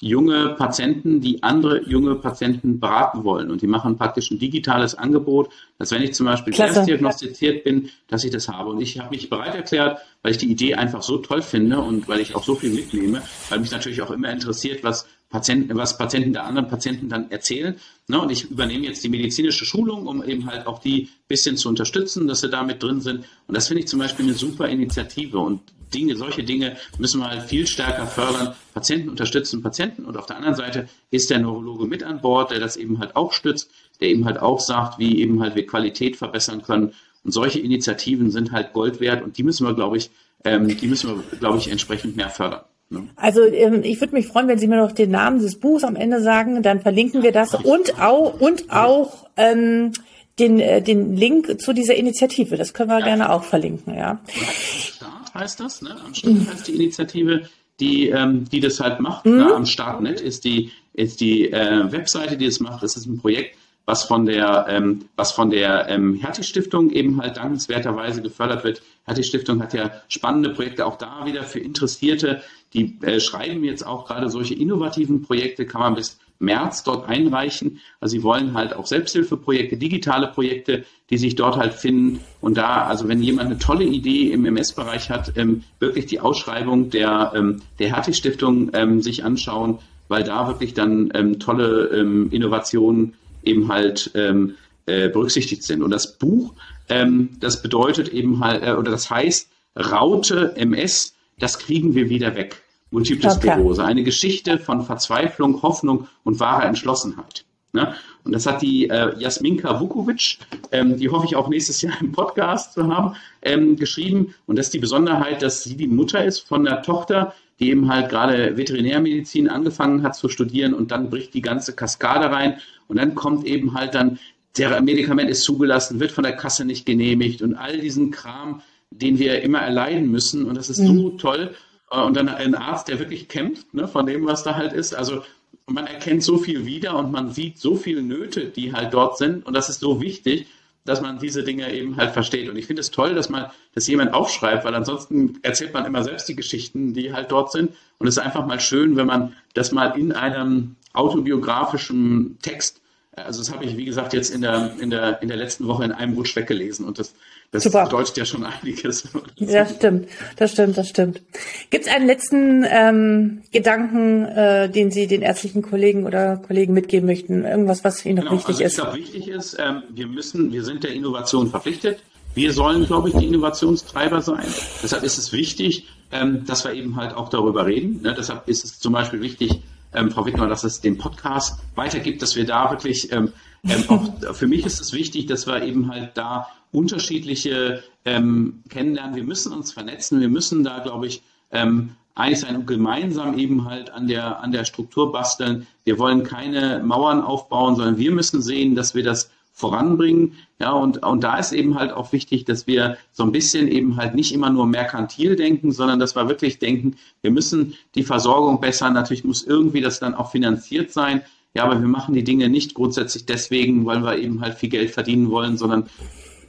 junge Patienten, die andere junge Patienten beraten wollen. Und die machen praktisch ein digitales Angebot, dass wenn ich zum Beispiel Klasse. erst diagnostiziert bin, dass ich das habe. Und ich habe mich bereit erklärt, weil ich die Idee einfach so toll finde und weil ich auch so viel mitnehme, weil mich natürlich auch immer interessiert, was Patienten, was Patienten der anderen Patienten dann erzählen. Ne? Und ich übernehme jetzt die medizinische Schulung, um eben halt auch die bisschen zu unterstützen, dass sie da mit drin sind. Und das finde ich zum Beispiel eine super Initiative. Und Dinge, solche Dinge müssen wir halt viel stärker fördern. Patienten unterstützen Patienten und auf der anderen Seite ist der Neurologe mit an Bord, der das eben halt auch stützt, der eben halt auch sagt, wie eben halt wir Qualität verbessern können. Und solche Initiativen sind halt Gold wert und die müssen wir, glaube ich, ähm, die müssen wir, glaube ich, entsprechend mehr fördern. Ne? Also ähm, ich würde mich freuen, wenn Sie mir noch den Namen des Buchs am Ende sagen, dann verlinken wir das und auch und auch ähm, den, äh, den Link zu dieser Initiative. Das können wir ja. gerne auch verlinken, ja. Start heißt das, ne? Am Start mhm. heißt die Initiative, die, ähm, die das halt macht. Mhm. Ne? Am Startnet ist die, ist die äh, Webseite, die es macht. Das ist ein Projekt, was von der, ähm, was von der ähm, Hertie-Stiftung eben halt dankenswerterweise gefördert wird. Hertie-Stiftung hat ja spannende Projekte auch da wieder für Interessierte. Die äh, schreiben jetzt auch gerade solche innovativen Projekte, kann man bis März dort einreichen. Also sie wollen halt auch Selbsthilfeprojekte, digitale Projekte, die sich dort halt finden. Und da, also wenn jemand eine tolle Idee im MS-Bereich hat, ähm, wirklich die Ausschreibung der, ähm, der Hertie-Stiftung ähm, sich anschauen, weil da wirklich dann ähm, tolle ähm, Innovationen eben halt ähm, äh, berücksichtigt sind. Und das Buch, ähm, das bedeutet eben halt, äh, oder das heißt Raute MS, das kriegen wir wieder weg. Multiple okay. Sklerose. Eine Geschichte von Verzweiflung, Hoffnung und wahrer Entschlossenheit. Ne? Und das hat die äh, Jasminka Vukovic, ähm, die hoffe ich auch nächstes Jahr im Podcast zu haben, ähm, geschrieben. Und das ist die Besonderheit, dass sie die Mutter ist von einer Tochter, die eben halt gerade Veterinärmedizin angefangen hat zu studieren und dann bricht die ganze Kaskade rein und dann kommt eben halt dann, der Medikament ist zugelassen, wird von der Kasse nicht genehmigt und all diesen Kram, den wir immer erleiden müssen und das ist mhm. so toll. Äh, und dann ein Arzt, der wirklich kämpft, ne, von dem, was da halt ist. Also man erkennt so viel wieder und man sieht so viele Nöte, die halt dort sind und das ist so wichtig dass man diese Dinge eben halt versteht. Und ich finde es toll, dass man, dass jemand aufschreibt, weil ansonsten erzählt man immer selbst die Geschichten, die halt dort sind. Und es ist einfach mal schön, wenn man das mal in einem autobiografischen Text also das habe ich, wie gesagt, jetzt in der, in der, in der letzten Woche in einem Rutsch weggelesen und das, das bedeutet ja schon einiges. Ja, stimmt, das stimmt, das stimmt. Gibt es einen letzten ähm, Gedanken, äh, den Sie den ärztlichen Kollegen oder Kollegen mitgeben möchten? Irgendwas, was Ihnen noch genau, wichtig also ist? Ich glaube, wichtig ist, ähm, wir müssen, wir sind der Innovation verpflichtet. Wir sollen, glaube ich, die Innovationstreiber sein. Deshalb ist es wichtig, ähm, dass wir eben halt auch darüber reden. Ne? Deshalb ist es zum Beispiel wichtig, ähm, Frau Wittmer, dass es den Podcast weitergibt, dass wir da wirklich, ähm, ähm, auch für mich ist es wichtig, dass wir eben halt da unterschiedliche ähm, kennenlernen. Wir müssen uns vernetzen, wir müssen da, glaube ich, ähm, einig sein und gemeinsam eben halt an der, an der Struktur basteln. Wir wollen keine Mauern aufbauen, sondern wir müssen sehen, dass wir das voranbringen. Ja, und, und da ist eben halt auch wichtig, dass wir so ein bisschen eben halt nicht immer nur merkantil denken, sondern dass wir wirklich denken, wir müssen die Versorgung bessern. Natürlich muss irgendwie das dann auch finanziert sein. Ja, aber wir machen die Dinge nicht grundsätzlich deswegen, weil wir eben halt viel Geld verdienen wollen, sondern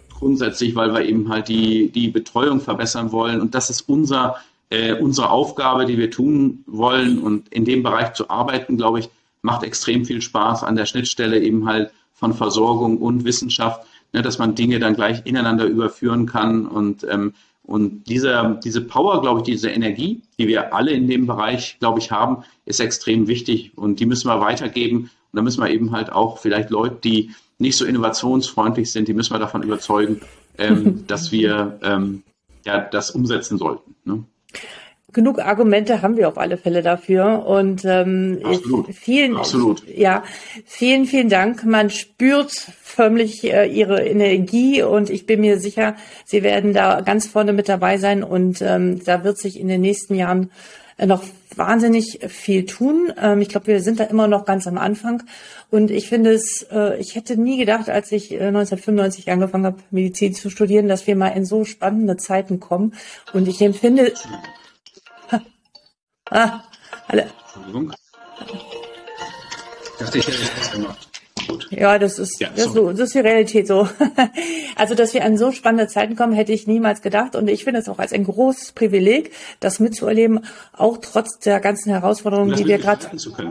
grundsätzlich, weil wir eben halt die, die Betreuung verbessern wollen. Und das ist unser, äh, unsere Aufgabe, die wir tun wollen. Und in dem Bereich zu arbeiten, glaube ich, macht extrem viel Spaß an der Schnittstelle eben halt von Versorgung und Wissenschaft, ne, dass man Dinge dann gleich ineinander überführen kann und ähm, und diese, diese Power, glaube ich, diese Energie, die wir alle in dem Bereich, glaube ich, haben, ist extrem wichtig und die müssen wir weitergeben. Und da müssen wir eben halt auch vielleicht Leute, die nicht so innovationsfreundlich sind, die müssen wir davon überzeugen, ähm, *laughs* dass wir ähm, ja, das umsetzen sollten. Ne? Genug Argumente haben wir auf alle Fälle dafür. Und ähm, Absolut. vielen, Absolut. ja, vielen, vielen Dank. Man spürt förmlich äh, ihre Energie und ich bin mir sicher, sie werden da ganz vorne mit dabei sein und ähm, da wird sich in den nächsten Jahren äh, noch wahnsinnig viel tun. Ähm, ich glaube, wir sind da immer noch ganz am Anfang. Und ich finde es, äh, ich hätte nie gedacht, als ich äh, 1995 angefangen habe, Medizin zu studieren, dass wir mal in so spannende Zeiten kommen. Und ich empfinde, Ah, alle. Entschuldigung. Ich dachte, ich hätte das gemacht. Gut. Ja, das ist, ja, das, ist so, das ist die Realität so. *laughs* Also, dass wir an so spannende Zeiten kommen, hätte ich niemals gedacht. Und ich finde es auch als ein großes Privileg, das mitzuerleben, auch trotz der ganzen Herausforderungen, die wir gerade,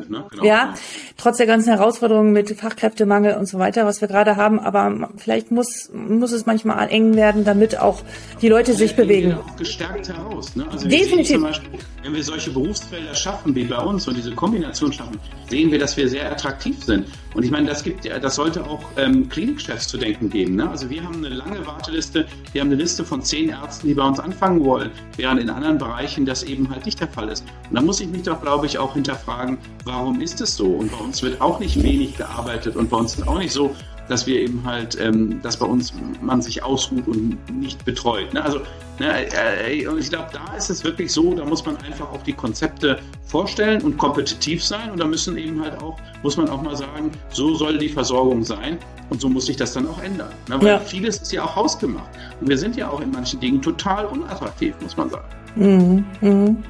ne? genau. ja, trotz der ganzen Herausforderungen mit Fachkräftemangel und so weiter, was wir gerade haben. Aber vielleicht muss, muss es manchmal eng werden, damit auch die Leute sich bewegen. Auch gestärkt heraus. Ne? Also Definitiv. Beispiel, wenn wir solche Berufsfelder schaffen, wie bei uns, und diese Kombination schaffen, sehen wir, dass wir sehr attraktiv sind. Und ich meine, das gibt, das sollte auch ähm, Klinikchefs zu denken geben. Ne? Also wir haben eine lange Warteliste, wir haben eine Liste von zehn Ärzten, die bei uns anfangen wollen, während in anderen Bereichen das eben halt nicht der Fall ist. Und da muss ich mich doch, glaube ich, auch hinterfragen, warum ist es so? Und bei uns wird auch nicht wenig gearbeitet und bei uns ist auch nicht so, dass wir eben halt, ähm, dass bei uns man sich ausruht und nicht betreut. Ne? Also ne, äh, und ich glaube, da ist es wirklich so, da muss man einfach auch die Konzepte vorstellen und kompetitiv sein und da müssen eben halt auch, muss man auch mal sagen, so soll die Versorgung sein und so muss sich das dann auch ändern. Ne? Weil ja. vieles ist ja auch hausgemacht und wir sind ja auch in manchen Dingen total unattraktiv, muss man sagen. Mhm. Mhm.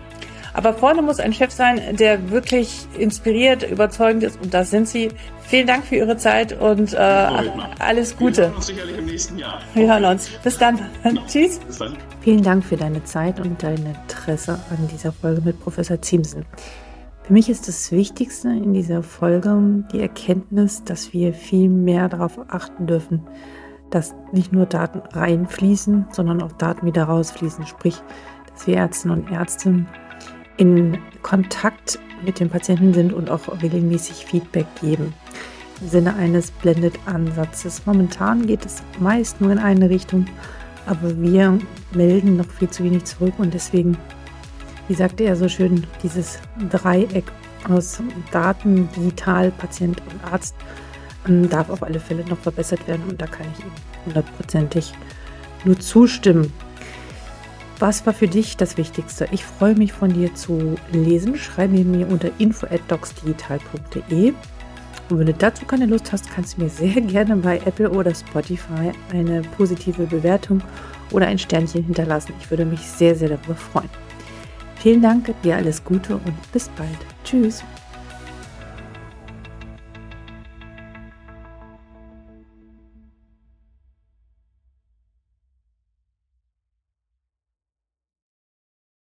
Aber vorne muss ein Chef sein, der wirklich inspiriert, überzeugend ist. Und das sind Sie. Vielen Dank für Ihre Zeit und äh, alles Gute. Wir hören uns sicherlich im nächsten Jahr. Wir hören uns. Bis dann. Genau. Tschüss. Bis dann. Vielen Dank für deine Zeit und dein Interesse an dieser Folge mit Professor Ziemsen. Für mich ist das Wichtigste in dieser Folge die Erkenntnis, dass wir viel mehr darauf achten dürfen, dass nicht nur Daten reinfließen, sondern auch Daten wieder rausfließen. Sprich, dass wir Ärztinnen und Ärzte in Kontakt mit den Patienten sind und auch regelmäßig Feedback geben. Im Sinne eines Blended-Ansatzes. Momentan geht es meist nur in eine Richtung, aber wir melden noch viel zu wenig zurück und deswegen, wie sagte er so schön, dieses Dreieck aus Daten, Digital, Patient und Arzt ähm, darf auf alle Fälle noch verbessert werden und da kann ich ihm hundertprozentig nur zustimmen. Was war für dich das Wichtigste? Ich freue mich von dir zu lesen. Schreibe mir unter info@docsdigital.de. Und wenn du dazu keine Lust hast, kannst du mir sehr gerne bei Apple oder Spotify eine positive Bewertung oder ein Sternchen hinterlassen. Ich würde mich sehr, sehr darüber freuen. Vielen Dank, dir alles Gute und bis bald. Tschüss.